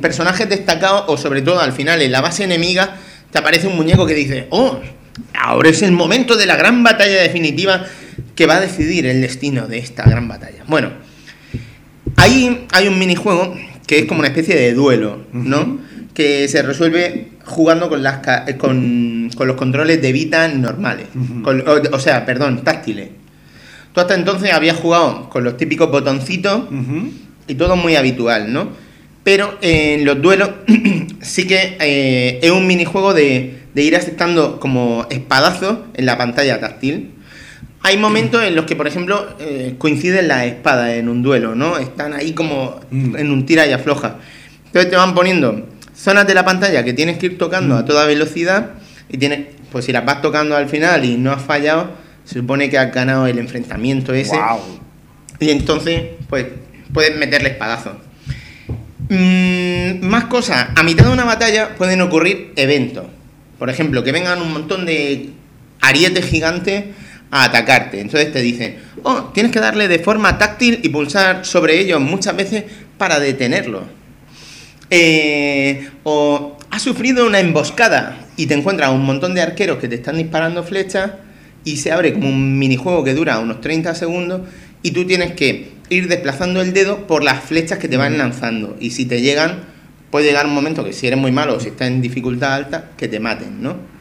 Personajes destacados o sobre todo al final en la base enemiga te aparece un muñeco que dice, oh, ahora es el momento de la gran batalla definitiva que va a decidir el destino de esta gran batalla. Bueno, Ahí hay un minijuego que es como una especie de duelo, ¿no? Que se resuelve jugando con, las, eh, con, con los controles de Vita normales. Con- o, o sea, perdón, táctiles. Tú hasta entonces habías jugado con los típicos botoncitos y todo muy habitual, ¿no? Pero en los duelos sí que eh, es un minijuego de, de ir aceptando como espadazos en la pantalla táctil. Hay momentos en los que, por ejemplo, eh, coinciden las espadas en un duelo, ¿no? Están ahí como Mm. en un tira y afloja. Entonces te van poniendo zonas de la pantalla que tienes que ir tocando a toda velocidad y tienes, pues si las vas tocando al final y no has fallado, se supone que has ganado el enfrentamiento ese. Y entonces, pues, puedes meterle espadazo. Mm, más cosas. A mitad de una batalla pueden ocurrir eventos. Por ejemplo, que vengan un montón de arietes gigantes a atacarte. Entonces te dicen, oh, tienes que darle de forma táctil y pulsar sobre ellos muchas veces para detenerlos. Eh, o has sufrido una emboscada y te encuentras un montón de arqueros que te están disparando flechas y se abre como un minijuego que dura unos 30 segundos y tú tienes que ir desplazando el dedo por las flechas que te van lanzando y si te llegan puede llegar un momento que si eres muy malo o si estás en dificultad alta que te maten, ¿no?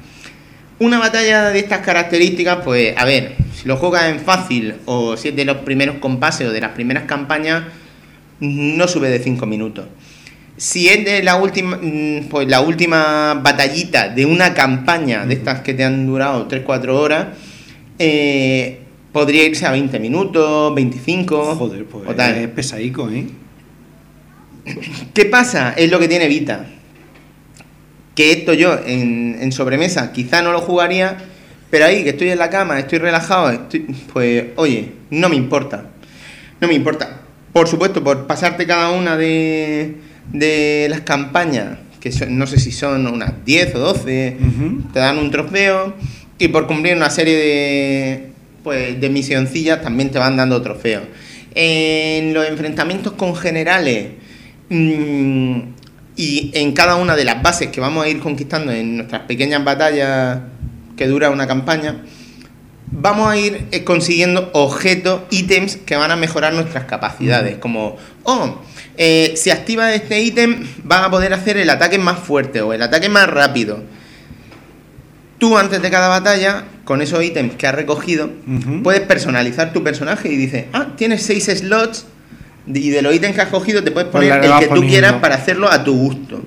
Una batalla de estas características, pues a ver, si lo juegas en fácil o si es de los primeros compases o de las primeras campañas, no sube de 5 minutos. Si es de la última, mm, pues la última batallita de una campaña de estas que te han durado 3-4 horas, eh, podría irse a 20 minutos, 25. Joder, pues o tal. es pesadico, ¿eh? ¿Qué pasa? Es lo que tiene Vita. Que esto yo en, en sobremesa quizá no lo jugaría, pero ahí que estoy en la cama, estoy relajado, estoy- pues oye, no me importa. No me importa. Por supuesto, por pasarte cada una de, de las campañas, que son- no sé si son unas 10 o 12, Ujú. te dan un trofeo y por cumplir una serie de pues de misioncillas también te van dando trofeos. En los enfrentamientos con generales mm, y en cada una de las bases que vamos a ir conquistando en nuestras pequeñas batallas que dura una campaña, vamos a ir eh, consiguiendo objetos, ítems que van a mejorar nuestras capacidades. Como, oh, eh, si activas este ítem, vas a poder hacer el ataque más fuerte o el ataque más rápido. Tú antes de cada batalla, con esos ítems que has recogido, puedes personalizar tu personaje y dices, ah, tienes seis slots y de los ítems que has cogido te puedes poner el que tú poniendo. quieras para hacerlo a tu gusto.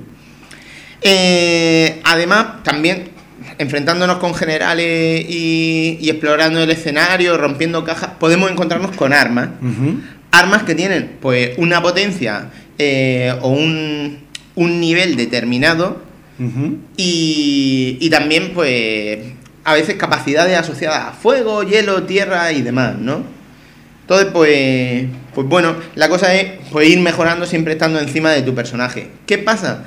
Eh, además, también enfrentándonos con generales y, y explorando el escenario, rompiendo cajas, podemos encontrarnos con armas. Armas que tienen pues una potencia eh, o un, un nivel determinado y, y también pues a veces capacidades asociadas a fuego, hielo, tierra y demás, ¿no? Entonces pues, pues bueno, la cosa es pues, ir mejorando siempre estando encima de tu personaje. ¿Qué pasa?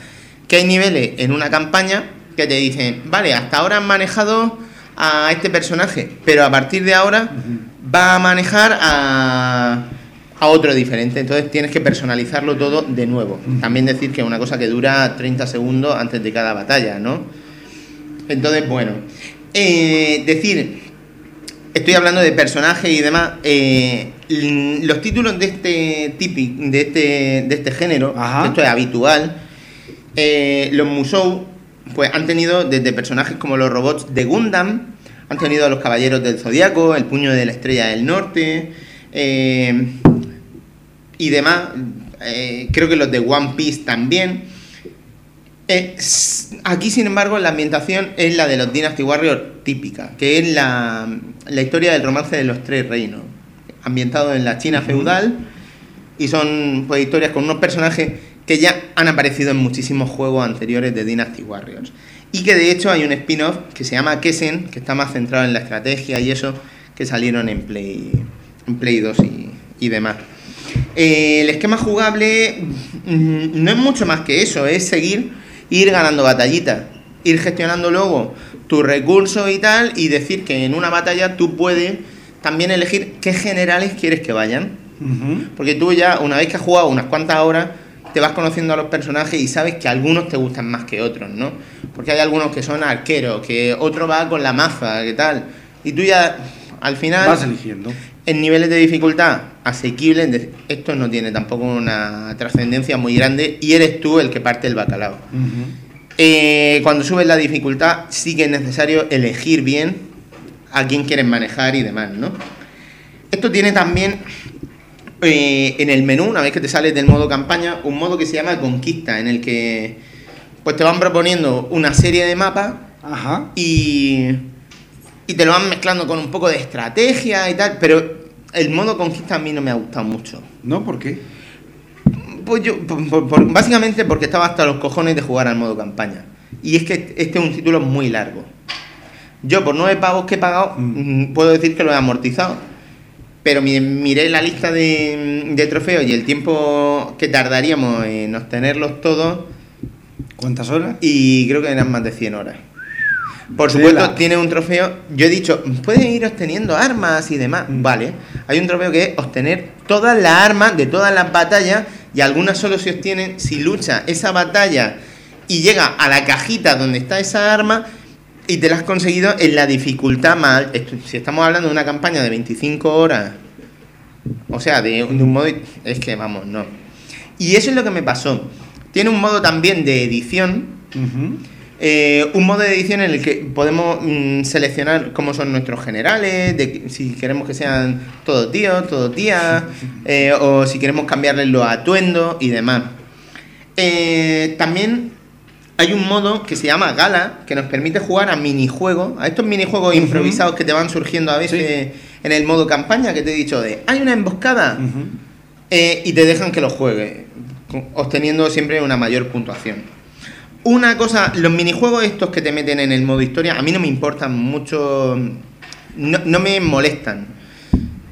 Que hay niveles en una campaña que te dicen, vale, hasta ahora has manejado a este personaje, pero a partir de ahora va a manejar a, a otro diferente. Entonces tienes que personalizarlo todo de nuevo. También decir que es una cosa que dura 30 segundos antes de cada batalla, ¿no? Entonces, bueno. eh, decir, estoy hablando de personajes y demás. eh, los títulos de este típico, de este, de este género, Ajá. esto es habitual, eh, los Musou pues han tenido desde personajes como los robots de Gundam, han tenido a los Caballeros del Zodiaco, el Puño de la Estrella del Norte, eh, y demás. Creo que los de One Piece también. Eh, aquí, sin embargo, la ambientación es la de los Dynasty Warriors típica, que es la, la historia del romance de los tres reinos, ambientado en la China feudal, y son pues, historias con unos personajes que ya han aparecido en muchísimos juegos anteriores de Dynasty Warriors. Y que de hecho hay un spin-off que se llama Kessen, que está más centrado en la estrategia y eso, que salieron en Play, en Play 2 y, y demás. Eh, el esquema jugable mm, no es mucho más que eso, es seguir, ir ganando batallitas, ir gestionando luego tus recursos y tal, y decir que en una batalla tú puedes también elegir qué generales quieres que vayan. Porque tú ya, una vez que has jugado unas cuantas horas, te vas conociendo a los personajes y sabes que algunos te gustan más que otros, ¿no? Porque hay algunos que son arqueros, que otro va con la maza, que tal. Y tú ya, al final, Vas eligiendo. en niveles de dificultad asequibles, esto no tiene tampoco una trascendencia muy grande y eres tú el que parte el bacalao. Eh, cuando subes la dificultad, sí que es necesario elegir bien a quién quieres manejar y demás, ¿no? Esto tiene también eh, en el menú, una vez que te sales del modo campaña, un modo que se llama Conquista, en el que pues te van proponiendo una serie de mapas Ajá. y, y te lo van mezclando con un poco de estrategia y tal, pero el modo Conquista a mí no me ha gustado mucho. ¿No? ¿Por qué? Pues yo, por- por- por- básicamente porque estaba hasta los cojones de jugar al modo campaña. Y es que este es un título muy largo. Yo por nueve pavos que he pagado, Mm. mm, puedo decir que lo he amortizado. Pero mi- miré la lista de, de trofeos y el tiempo que tardaríamos en obtenerlos todos ¿Cuántas horas? y creo que eran más de 100 horas. Por supuesto, tiene un trofeo. Yo he dicho, puedes ir obteniendo armas y demás. Mm. Vale. Hay un trofeo que es obtener todas las armas de todas las batallas y algunas solo se obtienen si lucha esa batalla y llega a la cajita donde está esa arma y te la has conseguido en la dificultad más. Si estamos hablando de una campaña de 25 horas, o sea, de, de un modo. Es que vamos, no. Y eso es lo que me pasó. Tiene un modo también de edición. Eh, un modo de edición en el que podemos mm, seleccionar cómo son nuestros generales, de si queremos que sean todos tíos, todos tías, eh, o si queremos cambiarles los atuendos y demás. Eh, también hay un modo que se llama Gala, que nos permite jugar a minijuegos, a estos minijuegos Ujú. improvisados que te van surgiendo a veces en el modo campaña, que te he dicho de, hay una emboscada, y te dejan que lo juegues, obteniendo siempre una mayor puntuación. Una cosa, los minijuegos estos que te meten en el modo historia, a mí no me importan mucho, no, no me molestan.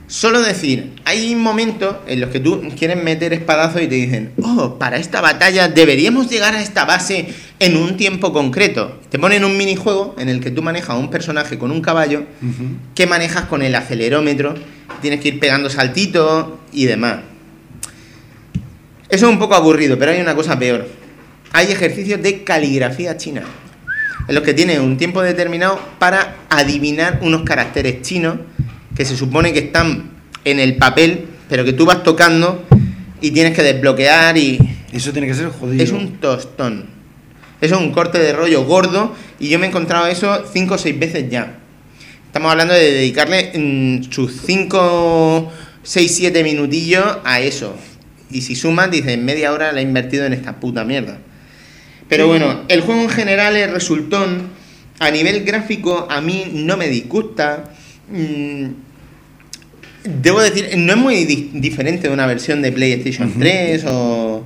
Solo decir, hay momentos en los que tú quieres meter espadazos y te dicen, oh, para esta batalla deberíamos llegar a esta base en un tiempo concreto. Te ponen un minijuego en el que tú manejas a un personaje con un caballo que manejas con el acelerómetro, tienes que ir pegando saltitos y demás. Eso es un poco aburrido, pero hay una cosa peor. Hay ejercicios de caligrafía china, en los que tienes un tiempo determinado para adivinar unos caracteres chinos que se supone que están en el papel, pero que tú vas tocando y tienes que desbloquear y Eso tiene que ser jodido. es un tostón. Eso es un corte de rollo gordo y yo me he encontrado eso 5 o 6 veces ya. Estamos hablando de dedicarle mm, sus 5, 6, 7 minutillos a eso. Y si sumas, dices, media hora la he invertido en esta puta mierda. Pero bueno, el juego en general es resultón. A nivel gráfico, a mí no me disgusta. Mm, Debo decir, no es muy di- diferente de una versión de PlayStation 3 o.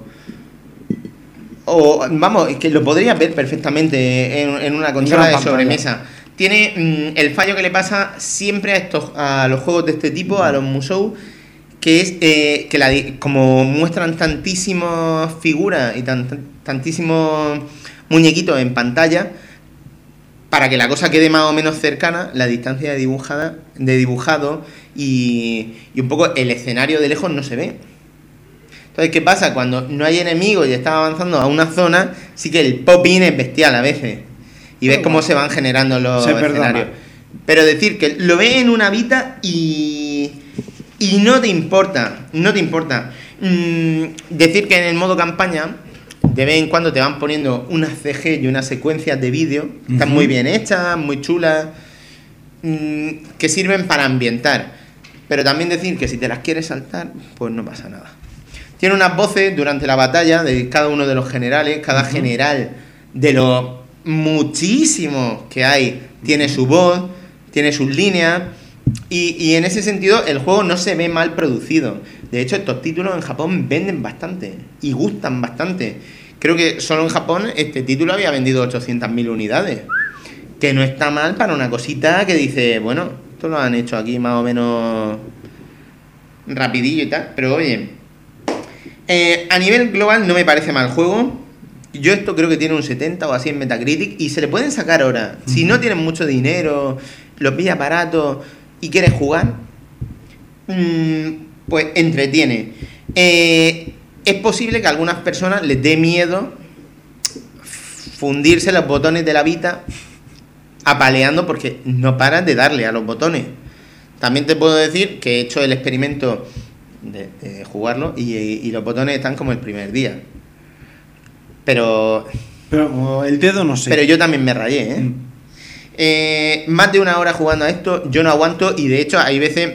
O, vamos, es que lo podría ver perfectamente en, en una consola de pantalla. sobremesa. Tiene mm, el fallo que le pasa siempre a estos a los juegos de este tipo, a los Musou, que es eh, que la di- como muestran tantísimas figuras y tan- tan- tantísimos muñequitos en pantalla, para que la cosa quede más o menos cercana, la distancia de, dibujada, de dibujado y, y un poco el escenario de lejos no se ve. Entonces, ¿qué pasa? Cuando no hay enemigos y estás avanzando a una zona, sí que el pop-in es bestial a veces. Y ves cómo se van generando los escenarios. Pero decir que lo ves en una vita y. y no te importa. No te importa. Mm, decir que en el modo campaña. De vez en cuando te van poniendo unas CG y unas secuencias de vídeo. Están Ujú. muy bien hechas, muy chulas. mm, que sirven para ambientar. Pero también decir que si te las quieres saltar, pues no pasa nada. Tiene unas voces durante la batalla de cada uno de los generales. Cada general de los muchísimos que hay tiene su voz, tiene sus líneas. Y, y en ese sentido el juego no se ve mal producido. De hecho, estos títulos en Japón venden bastante y gustan bastante. Creo que solo en Japón este título había vendido 800.000 unidades. Que no está mal para una cosita que dice, bueno, esto lo han hecho aquí más o menos rapidillo y tal. Pero oye, eh, a nivel global no me parece mal juego. Yo esto creo que tiene un 70 o así en Metacritic y se le pueden sacar ahora. Si no tienes mucho dinero, lo pillas barato y quieres jugar, mm, pues entretiene. Eh, es posible que a algunas personas les dé miedo fundirse los botones de la Vita apaleando porque no paran de darle a los botones. También te puedo decir que he hecho el experimento de, de jugarlo y, y los botones están como el primer día. Pero, Pero el dedo no sé. pero yo también me rayé, ¿eh? Mm. Eh, más de una hora jugando a esto, yo no aguanto y de hecho hay veces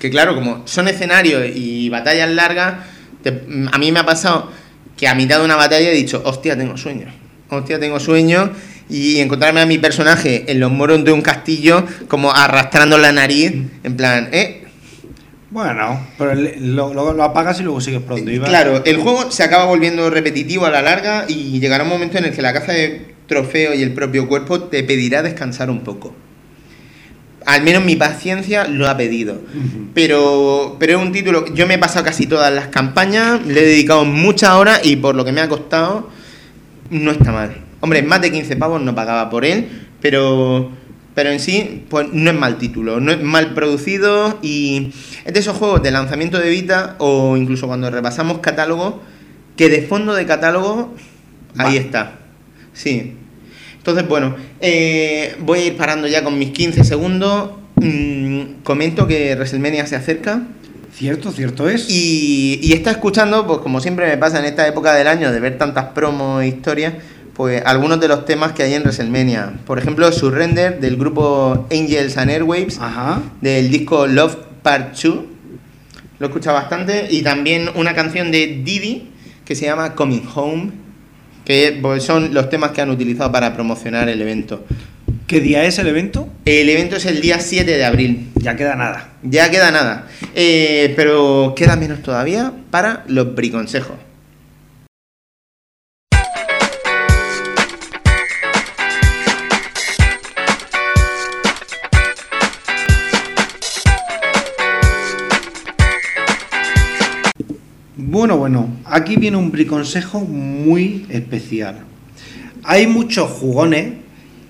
que claro, como son escenarios y batallas largas, te- a mí me ha pasado que a mitad de una batalla he dicho, hostia, tengo sueño, hostia, tengo sueño y encontrarme a mi personaje en los moros de un castillo como arrastrando la nariz, en plan, eh, Bueno, pero lo, lo- lo apagas y luego sigues pronto. Iván. Claro, el juego se acaba volviendo repetitivo a la larga y llegará un momento en el que la caza de trofeo y el propio cuerpo te pedirá descansar un poco. Al menos mi paciencia lo ha pedido. Pero, pero es un título, yo me he pasado casi todas las campañas, le he dedicado muchas horas y por lo que me ha costado, no está mal. Hombre, más de 15 pavos no pagaba por él, pero, pero en sí, pues no es mal título, no es mal producido y es de esos juegos de lanzamiento de Vita o incluso cuando repasamos catálogo, que de fondo de catálogo, ahí Va. está. Sí. Entonces, bueno, eh, voy a ir parando ya con mis 15 segundos. Mm, comento que WrestleMania se acerca. Cierto, cierto es. Y, y está escuchando, pues como siempre me pasa en esta época del año de ver tantas promos e historias, pues algunos de los temas que hay en WrestleMania. Por ejemplo, Surrender del grupo Angels and Airwaves, Ajá. del disco Love Part 2. Lo he escuchado bastante. Y también una canción de Didi que se llama Coming Home, que pues, son los temas que han utilizado para promocionar el evento. ¿Qué día es el evento? El evento es el día 7 de abril. Ya queda nada. Ya queda nada. Eh, pero queda menos todavía para los briconsejos. Bueno, bueno, aquí viene un briconsejo muy especial. Hay muchos jugones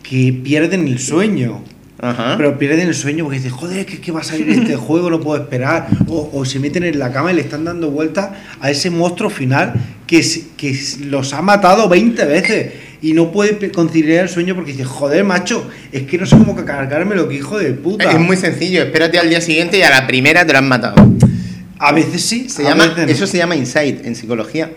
que pierden el sueño. Ajá. Pero pierden el sueño porque dicen, joder, que, que va a salir este juego, no puedo esperar. O, o se meten en la cama y le están dando vueltas a ese monstruo final que, que los ha matado 20 veces. Y no puede conciliar el sueño porque dice, joder, macho, es que no sé cómo cargarme lo que hijo de puta. Es muy sencillo, espérate al día siguiente y a la primera te lo han matado. A veces sí, Se a llama, veces no. eso se llama insight en psicología.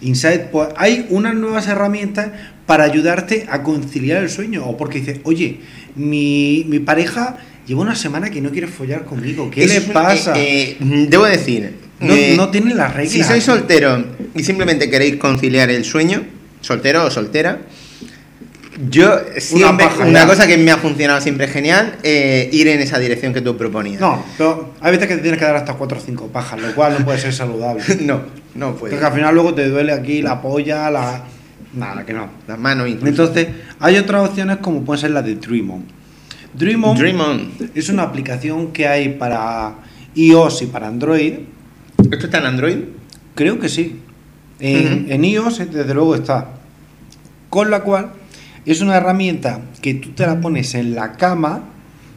Inside, pues hay unas nuevas herramientas para ayudarte a conciliar el sueño. O porque dices, oye, mi, mi pareja lleva una semana que no quiere follar conmigo. ¿Qué Eso le pasa? eh, eh, debo decir, no, eh, no tiene las reglas. si sois soltero y simplemente queréis conciliar el sueño, soltero o soltera, yo siempre, una cosa que me ha funcionado siempre genial, eh, ir en esa dirección que tú proponías. No, pero hay veces que te tienes que dar hasta 4 o 5 pajas, lo cual no puede ser saludable. no, no puede. Porque al final luego te duele aquí la polla, la. Nada, que no. Las manos incluso. Entonces, hay otras opciones como puede ser la de Dream On. Dream On Dream On. es una aplicación que hay para iOS y para Android. ¿Esto está en Android? Creo que sí. En iOS, desde luego, está. Con la cual es una herramienta que tú te la pones en la cama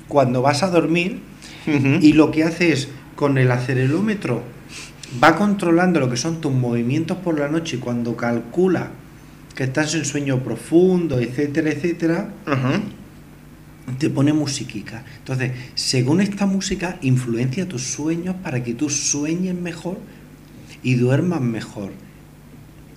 cuando vas a dormir y lo que hace es, con el acelerómetro, va controlando lo que son tus movimientos por la noche y cuando calcula que estás en sueño profundo, etcétera, etcétera, te pone musiquica. Entonces, según esta música, influencia tus sueños para que tú sueñes mejor y duermas mejor.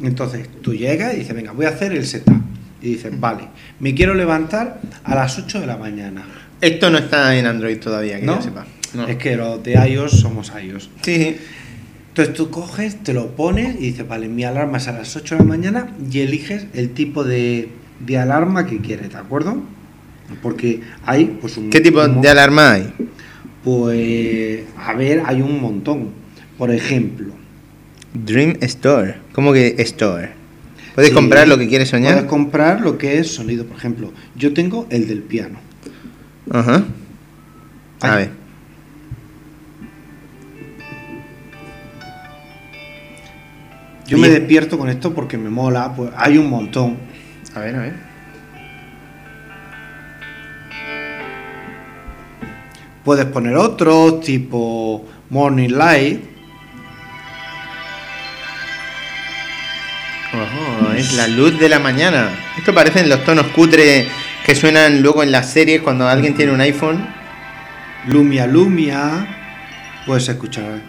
Entonces, tú llegas y dices, venga, voy a hacer el setup. Y dices, vale, me quiero levantar a las 8 de la mañana. Esto no está en Android todavía, que ¿No? yo sepa. No. Es que los de iOS somos iOS. Sí. Entonces tú coges, te lo pones y dices, vale, mi alarma es a las 8 de la mañana y eliges el tipo de, de alarma que quieres, ¿de acuerdo? Porque hay pues un... ¿Qué tipo un- de alarma hay? Pues, a ver, hay un montón. Por ejemplo, Dream Store. ¿Cómo que Store? ¿Puedes Sí. comprar lo que quieres soñar? puedes comprar lo que es sonido. Por ejemplo, yo tengo el del piano. Ajá. A ver. Yo me despierto con esto porque me mola, pues hay un montón. A ver, a ver. Puedes poner otros, tipo Morning Light. Es la luz de la mañana. Esto parecen los tonos cutres que suenan luego en las series cuando alguien tiene un iPhone. Lumia Lumia, puedes escuchar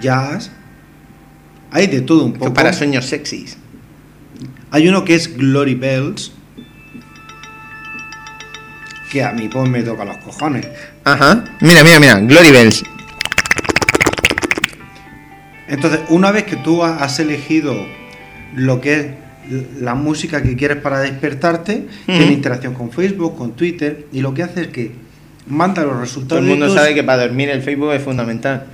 jazz. Hay de todo un Esto poco. para sueños sexys. Hay uno que es Glory Bells, que a mí pues me toca los cojones. Ajá. Mira, mira, mira. Glory Bells. Entonces, una vez que tú ha- has elegido lo que es la música que quieres para despertarte, tiene Ujú. interacción con Facebook, con Twitter, y lo que hace es que manda los Todo resultados el de mundo sabe que para dormir el Facebook es fundamental.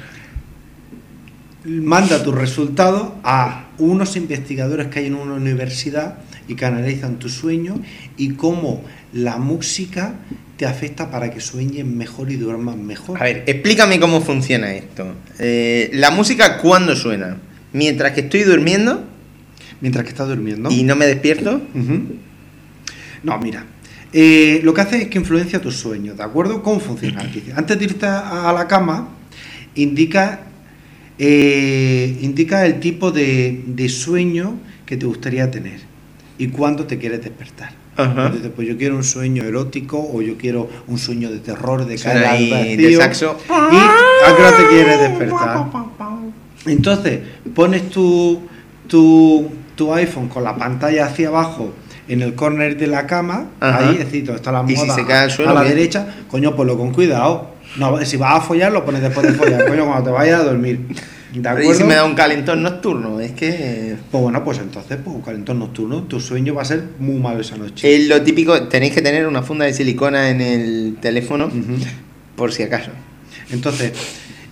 manda tus resultados a unos investigadores que hay en una universidad y que analizan tu sueño y cómo la música te afecta para que sueñes mejor y duermas mejor. A ver, explícame cómo funciona esto. Eh, la música, ¿cuándo suena? Mientras que estoy durmiendo Mientras que estás durmiendo. y no me despierto. No, mira. eh, lo que hace es que influencia tus sueños, ¿de acuerdo? ¿Cómo funciona? Antes de irte a la cama, indica, eh, indica el tipo de, de sueño que te gustaría tener y cuándo te quieres despertar. Ajá. Entonces, pues yo quiero un sueño erótico o yo quiero un sueño de terror, de caer al vacío. de saxo. ¿Y a qué hora te quieres despertar? Entonces, pones tu, tu, tu iPhone con la pantalla hacia abajo en el corner de la cama, Ajá. ahí, es decir, está la ¿Y si almohada se cae al suelo, a la qué? derecha, coño, ponlo con cuidado. No, si vas a follar, lo pones después de follar, coño, cuando te vayas a dormir. ¿De Pero ¿Y acuerdo? si me da un calentón nocturno? Es que... Pues bueno, pues entonces, pues un calentón nocturno, tu sueño va a ser muy malo esa noche. Es lo típico, tenéis que tener una funda de silicona en el teléfono por si acaso. Entonces,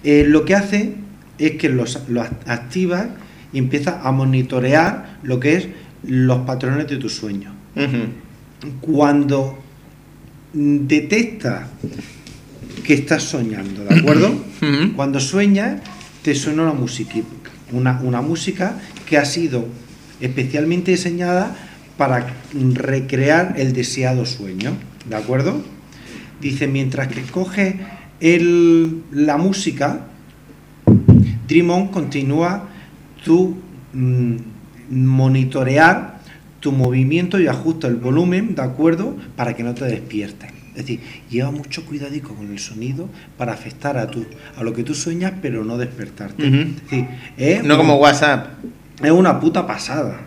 eh, lo que hace es que los, los activa y empieza a monitorear lo que es los patrones de tu sueño. Ujú. Cuando detecta que estás soñando, ¿de acuerdo? Cuando sueñas, te suena una musiquita, una, una música que ha sido especialmente diseñada para recrear el deseado sueño, ¿de acuerdo? Dice, mientras que coge el, la música, Dream On continúa tu mm, monitorear tu movimiento y ajusta el volumen, ¿de acuerdo? Para que no te despiertes. Es decir, lleva mucho cuidadico con el sonido para afectar a, tu, a lo que tú sueñas, pero no despertarte. Ujú. Es decir, es, No como WhatsApp. es una puta pasada.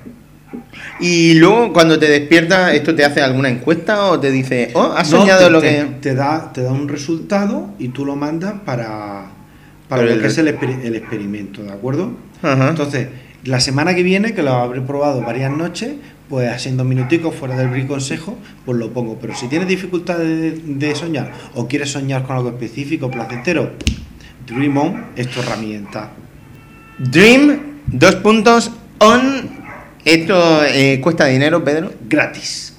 Y luego cuando te despiertas, ¿esto te hace alguna encuesta o te dice, oh, has No, soñado te, lo te- que... te da, te da un resultado y tú lo mandas para, para Pero lo el- que es el, exper- el experimento, ¿de acuerdo? Ajá. Entonces, la semana que viene, que lo habré probado varias noches, pues haciendo minuticos fuera del brief consejo, pues lo pongo. Pero si tienes dificultad de, de soñar o quieres soñar con algo específico, placentero, Dream On es tu herramienta. Dream, dos puntos, on... ¿Esto eh, cuesta dinero, Pedro? Gratis.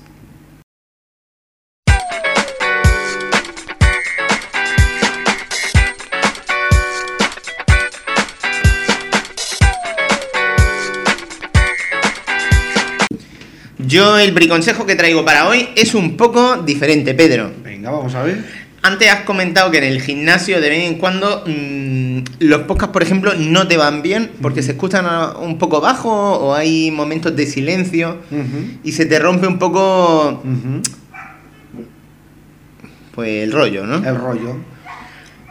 Yo el briconsejo que traigo para hoy es un poco diferente, Pedro. Venga, vamos a ver. antes has comentado que en el gimnasio de vez en cuando mm, los podcasts, por ejemplo, no te van bien porque se escuchan a- un poco bajo o hay momentos de silencio y se te rompe un poco pues el rollo, ¿no? El rollo.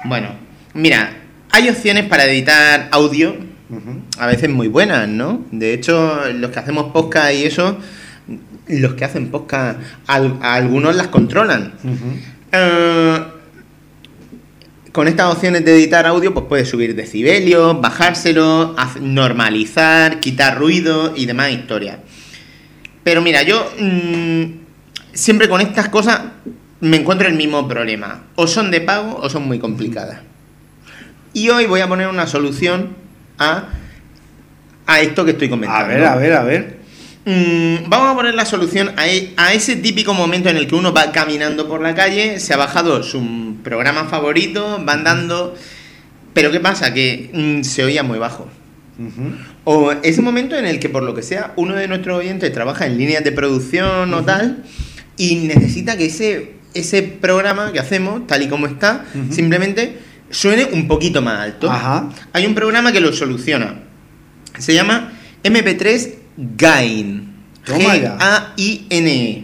Bueno, mira, hay opciones para editar audio a veces muy buenas, ¿no? De hecho, los que hacemos podcast y eso, los que hacen podcast, al- a algunos las controlan. Eh, con estas opciones de editar audio, pues puedes subir decibelios, bajárselo, normalizar, quitar ruido y demás historias. Pero mira, yo mm, siempre con estas cosas me encuentro el mismo problema. O son de pago o son muy complicadas. Y hoy voy a poner una solución a, a esto que estoy comentando. A ver, a ver, a ver. Mm, vamos a poner la solución a, e- a ese típico momento en el que uno va caminando por la calle, se ha bajado su programa favorito, va andando, pero ¿qué pasa? Que mm, se oía muy bajo. O ese momento en el que, por lo que sea, uno de nuestros oyentes trabaja en líneas de producción o tal, y necesita que ese, ese programa que hacemos, tal y como está, simplemente suene un poquito más alto. Ajá. Hay un programa que lo soluciona. Se llama MP3 Gain. G-A-I-N-E.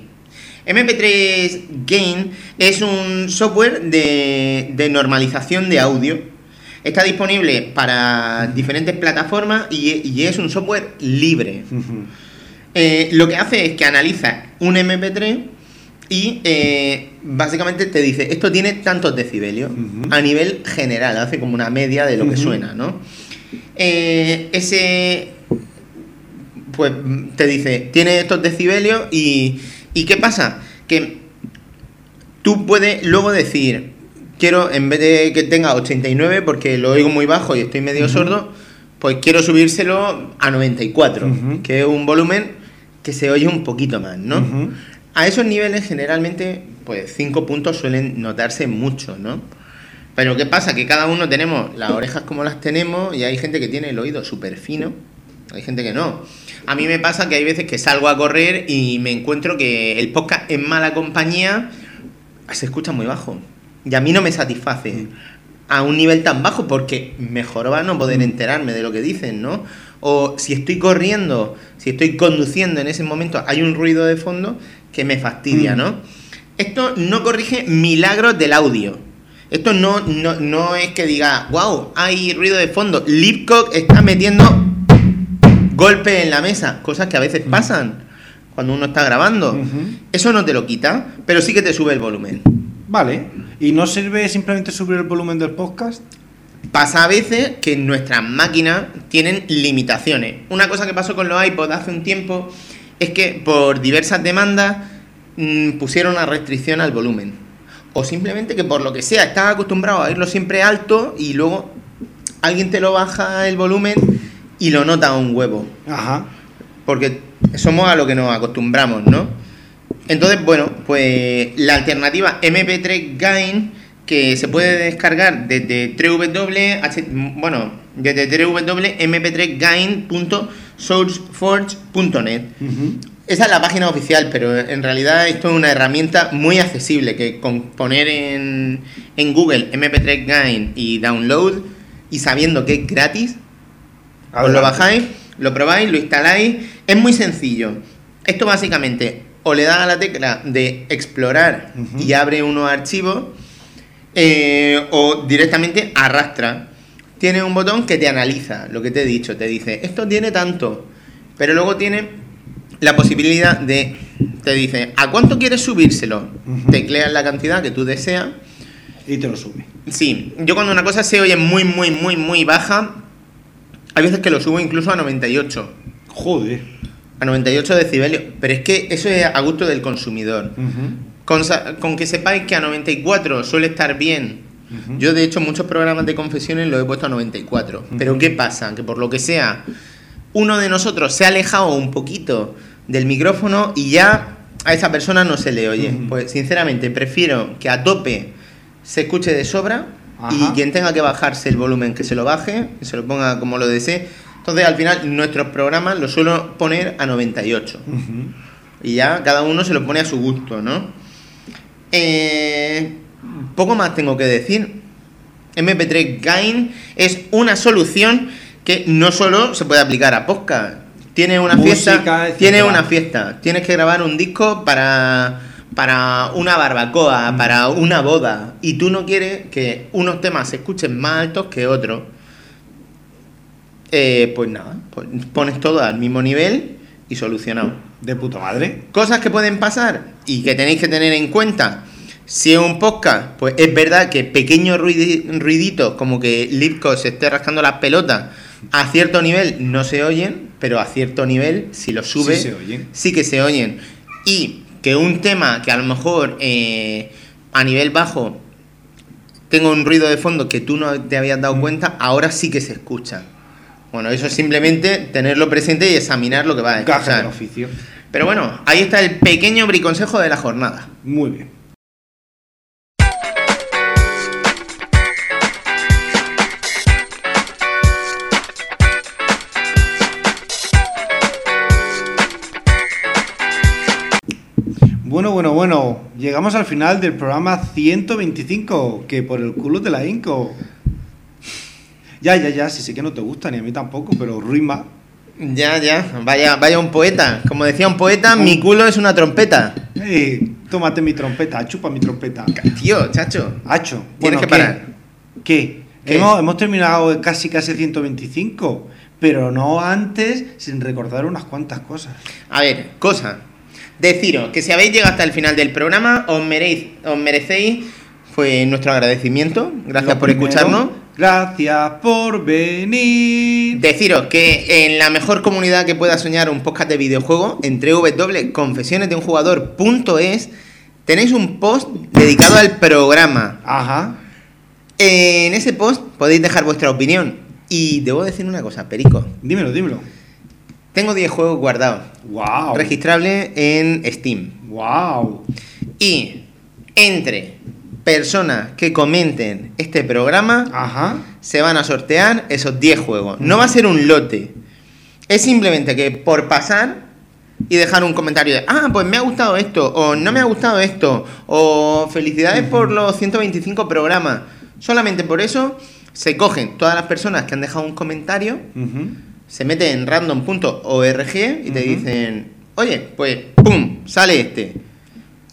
MP3 Gain es un software de, de normalización de audio. Está disponible para diferentes plataformas y, y es un software libre. Eh, lo que hace es que analiza un MP3 y eh, básicamente te dice, esto tiene tantos decibelios a nivel general, hace como una media de lo que suena, ¿no? Eh, ese, pues te dice, tiene estos decibelios y, y ¿qué pasa? Que tú puedes luego decir, quiero, en vez de que tenga 89 porque lo oigo muy bajo y estoy medio sordo, pues quiero subírselo a 94, Ujú. que es un volumen que se oye un poquito más, ¿no? A esos niveles generalmente, pues 5 puntos suelen notarse mucho, ¿no? Pero ¿qué pasa? Que cada uno tenemos las orejas como las tenemos y hay gente que tiene el oído súper fino, hay gente que no. A mí me pasa que hay veces que salgo a correr y me encuentro que el podcast en mala compañía se escucha muy bajo. Y a mí no me satisface a un nivel tan bajo porque mejor va no poder enterarme de lo que dicen, ¿no? O si estoy corriendo, si estoy conduciendo en ese momento, hay un ruido de fondo que me fastidia, Mm. ¿no? Esto no corrige milagros del audio. Esto no, no, no es que diga, wow, hay ruido de fondo. Lipcock está metiendo golpes en la mesa, cosas que a veces pasan cuando uno está grabando. Eso no te lo quita, pero sí que te sube el volumen. Vale. ¿Y no sirve simplemente subir el volumen del podcast? Pasa a veces que nuestras máquinas tienen limitaciones. Una cosa que pasó con los iPods hace un tiempo es que por diversas demandas mm, pusieron una restricción al volumen. O simplemente que por lo que sea estás acostumbrado a oírlo siempre alto y luego alguien te lo baja el volumen y lo nota un huevo. Ajá. Porque somos a lo que nos acostumbramos, ¿no? Entonces, bueno, pues la alternativa MP3 Gain que se puede descargar desde www, bueno, desde www.mp3gain.sourceforge.net. Ujú. Esa es la página oficial, pero en realidad esto es una herramienta muy accesible que con poner en, en Google MP3 Gain y download y sabiendo que es gratis, os lo bajáis, lo probáis, lo instaláis. Es muy sencillo. Esto básicamente o le das a la tecla de explorar y abre unos archivos eh, o directamente arrastra. Tiene un botón que te analiza lo que te he dicho. Te dice, esto tiene tanto. Pero luego tiene la posibilidad de... Te dice, ¿a cuánto quieres subírselo? Tecleas la cantidad que tú deseas. Y te lo sube. Sí, yo cuando una cosa se oye muy, muy, muy, muy baja, hay veces que lo subo incluso a 98. Joder. A 98 decibelios. Pero es que eso es a gusto del consumidor. Con, que sepáis que a 94 suele estar bien. Yo, de hecho, muchos programas de confesiones los he puesto a 94. Pero ¿qué pasa? Que por lo que sea, uno de nosotros se ha alejado un poquito del micrófono y ya a esa persona no se le oye. Pues sinceramente prefiero que a tope se escuche de sobra y quien tenga que bajarse el volumen que se lo baje, que se lo ponga como lo desee. Entonces al final nuestros programas los suelo poner a 98. Ujú. Y ya cada uno se lo pone a su gusto, ¿no? Eh, poco más tengo que decir. MP3 Gain es una solución que no solo se puede aplicar a podcast. Tiene una Música, fiesta, tiene una fiesta. Tienes que grabar un disco para para una barbacoa, para una boda y tú no quieres que unos temas se escuchen más altos que otros. Eh, pues nada, pues pones todo al mismo nivel y solucionado. De puta madre. Cosas que pueden pasar y que tenéis que tener en cuenta. Si es un podcast, pues es verdad que pequeños ruidi- ruiditos, como que Lipco se esté rascando las pelotas, a cierto nivel no se oyen, pero a cierto nivel, si lo sube, Sí se oyen. sí que se oyen. Y que un tema que a lo mejor eh, a nivel bajo tengo un ruido de fondo que tú no te habías Mm. dado cuenta, ahora sí que se escucha. Bueno, eso es simplemente tenerlo presente y examinar lo que va a Caja escuchar. del oficio. Pero bueno, ahí está el pequeño briconsejo de la jornada. Muy bien. Bueno, bueno, bueno. Llegamos al final del programa 125, que por el culo te la hinco. Ya, ya, ya, sí sé que no te gusta, ni a mí tampoco, pero rima. Ya, ya, vaya, vaya un poeta. Como decía un poeta, mi culo es una trompeta. Eh, tómate mi trompeta, chupa mi trompeta. Tío, chacho. Hacho. Tienes que ¿qué? parar. ¿Qué? ¿Qué? Hemos, hemos terminado casi casi 125, pero no antes sin recordar unas cuantas cosas. A ver, cosa. Deciros que si habéis llegado hasta el final del programa, os, meréis, os merecéis pues, nuestro agradecimiento. Gracias Lo por primero, escucharnos. Gracias por venir. Deciros que en la mejor comunidad que pueda soñar un podcast de videojuego, entre www.confesionesdeunjugador.es, tenéis un post dedicado al programa. Ajá. En ese post podéis dejar vuestra opinión. Y debo decir una cosa, Perico. Dímelo, dímelo. Tengo 10 juegos guardados, Wow. registrables en Steam. Wow. Y entre personas que comenten este programa, Ajá. se van a sortear esos 10 juegos. No va a ser un lote. Es simplemente que por pasar y dejar un comentario de, ah, pues me ha gustado esto, o no me ha gustado esto, o felicidades por los 125 programas. Solamente por eso se cogen todas las personas que han dejado un comentario, Ujú. Se meten en random.org y te dicen, oye, pues, ¡pum! Sale este.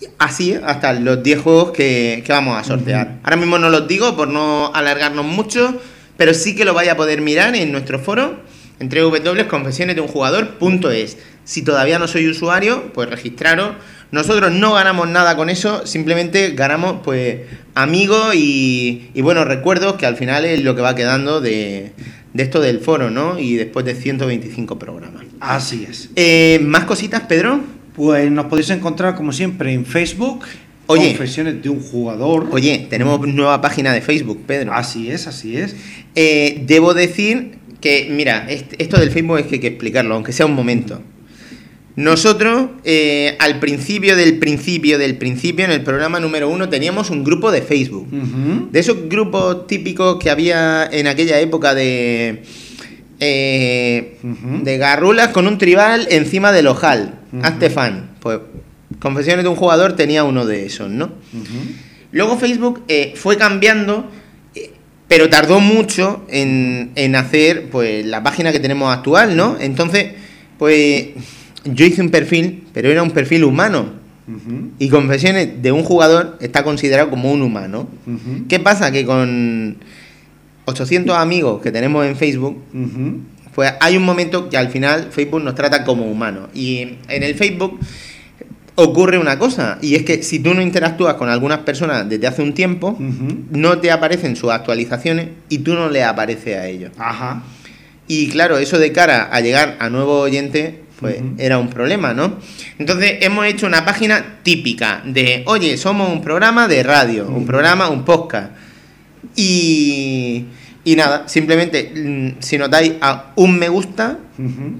Y Así hasta los 10 juegos que, que vamos a sortear. Ahora mismo no los digo por no alargarnos mucho, pero sí que lo vaya a poder mirar en nuestro foro entre www.confesionesdeunjugador.es. Si todavía no soy usuario, pues registraros. Nosotros no ganamos nada con eso, simplemente ganamos pues amigos y, y buenos recuerdos que al final es lo que va quedando de, de esto del foro, ¿no? Y después de 125 programas. Así es. Eh, ¿Más cositas, Pedro? Pues nos podéis encontrar como siempre en Facebook. Oye. Confesiones de un jugador. Oye, tenemos nueva página de Facebook, Pedro. Así es, así es. Eh, debo decir que, mira, est- esto del Facebook es que hay que explicarlo, aunque sea un momento. Nosotros, eh, al principio del principio del principio, en el programa número uno, teníamos un grupo de Facebook. De esos grupos típicos que había en aquella época de. eh, de garrulas con un tribal encima del ojal. Hazte fan. Pues, Confesiones de un jugador tenía uno de esos, ¿no? Luego Facebook eh, fue cambiando, eh, pero tardó mucho en, en hacer pues la página que tenemos actual, ¿no? Entonces, pues yo hice un perfil, pero era un perfil humano. Y Confesiones de un jugador está considerado como un humano. ¿Qué pasa? Que con 800 amigos que tenemos en Facebook, pues hay un momento que al final Facebook nos trata como humanos. Y en el Facebook ocurre una cosa, y es que si tú no interactúas con algunas personas desde hace un tiempo, no te aparecen sus actualizaciones y tú no le aparece a ellos. Ajá. Y claro, eso de cara a llegar a nuevos oyentes, pues era un problema, ¿no? Entonces hemos hecho una página típica de, oye, somos un programa de radio, un programa, un podcast. Y, y nada, simplemente mm, si nos dais a un me gusta,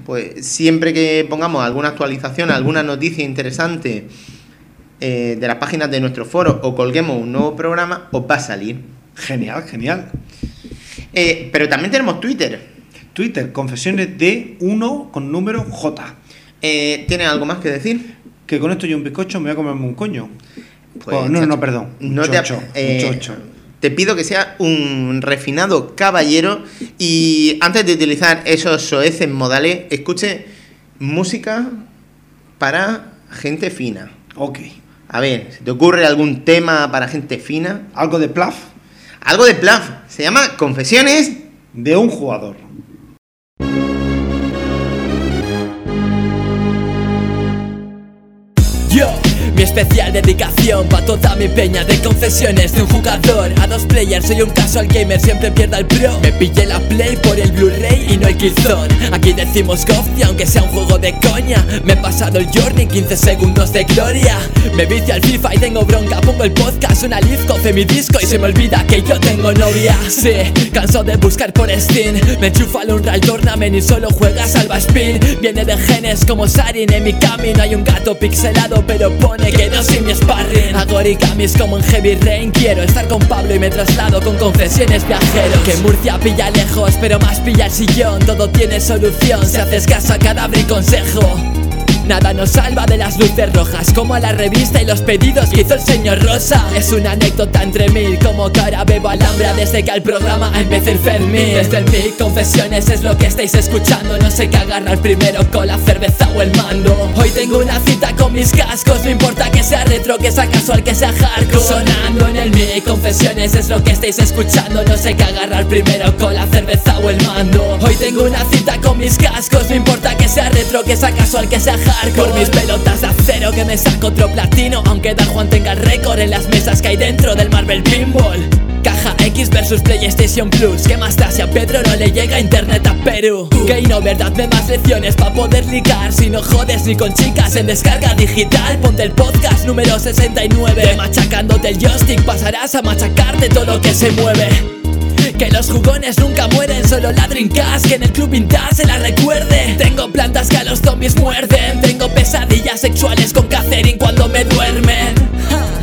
pues siempre que pongamos alguna actualización, alguna noticia interesante eh, de las páginas de nuestro foro o colguemos un nuevo programa, os va a salir. Genial, genial. Eh, pero también tenemos Twitter. Twitter, confesiones de 1 con número J. Eh, ¿Tienes algo más que decir? Que con esto yo un bizcocho me voy a comerme un coño. Pues, Oh, no, chacho, no, perdón. Un No te, chocho, un eh, chocho. te pido que sea un refinado caballero y antes de utilizar esos soeces modales, escuche música para gente fina. Ok. A ver, ¿se te ocurre algún tema para gente fina? Algo de plaf Algo de Plaf. Se llama Confesiones. de un jugador. Especial dedicación pa' toda mi peña de confesiones de un jugador a dos players. Soy un casual gamer, siempre pierda el pro. Me pillé la play por el Blu-ray y no el Killzone. Aquí decimos Gofty, aunque sea un juego de coña. Me he pasado el journey, 15 segundos de gloria. Me vicio al FIFA y tengo bronca. Pongo el podcast, una leaf, cofe mi disco y se me olvida que yo tengo novia. Sí, canso de buscar por Steam. Me enchufa al Unreal Tournament y solo juega Salva Spin. Viene de genes como Sarin. En mi camino hay un gato pixelado, pero pone que no soy mi sparring. Hago origamis como en Heavy Rain. Quiero estar con Pablo y me traslado con confesiones viajeros. Que Murcia pilla lejos, pero más pilla el sillón. Todo tiene solución si haces caso a cadáver y consejo. Nada nos salva de las luces rojas Como la revista y los pedidos que hizo el señor Rosa. Es una anécdota entre mil Como que ahora bebo alhambra desde que al programa empecé el Fermín Desde el mic, confesiones es lo que estáis escuchando. No sé qué agarrar primero con la cerveza o el mando. Hoy tengo una cita con mis cascos No importa que sea retro, que sea casual, que sea hardcore. Sonando en el mic, confesiones es lo que estáis escuchando. No sé qué agarrar primero con la cerveza o el mando. Hoy tengo una cita con mis cascos No importa que sea retro, que sea casual, que sea hardcore Por mis pelotas de acero que me saco otro platino. Aunque Dan Juan tenga el récord en las mesas que hay dentro del Marvel Pinball. Caja X versus PlayStation Plus. ¿Qué más da si a Pedro no le llega internet a Perú? Que no verdad de más lecciones pa' poder ligar. Si no jodes ni con chicas en descarga digital Ponte el podcast número 69 Machacándote el joystick pasarás a machacarte todo lo que se mueve que los jugones nunca mueren, solo la Dreamcast Que en el club vintage se la recuerde Tengo plantas que a los zombies muerden Tengo pesadillas sexuales con Catherine cuando me duermen.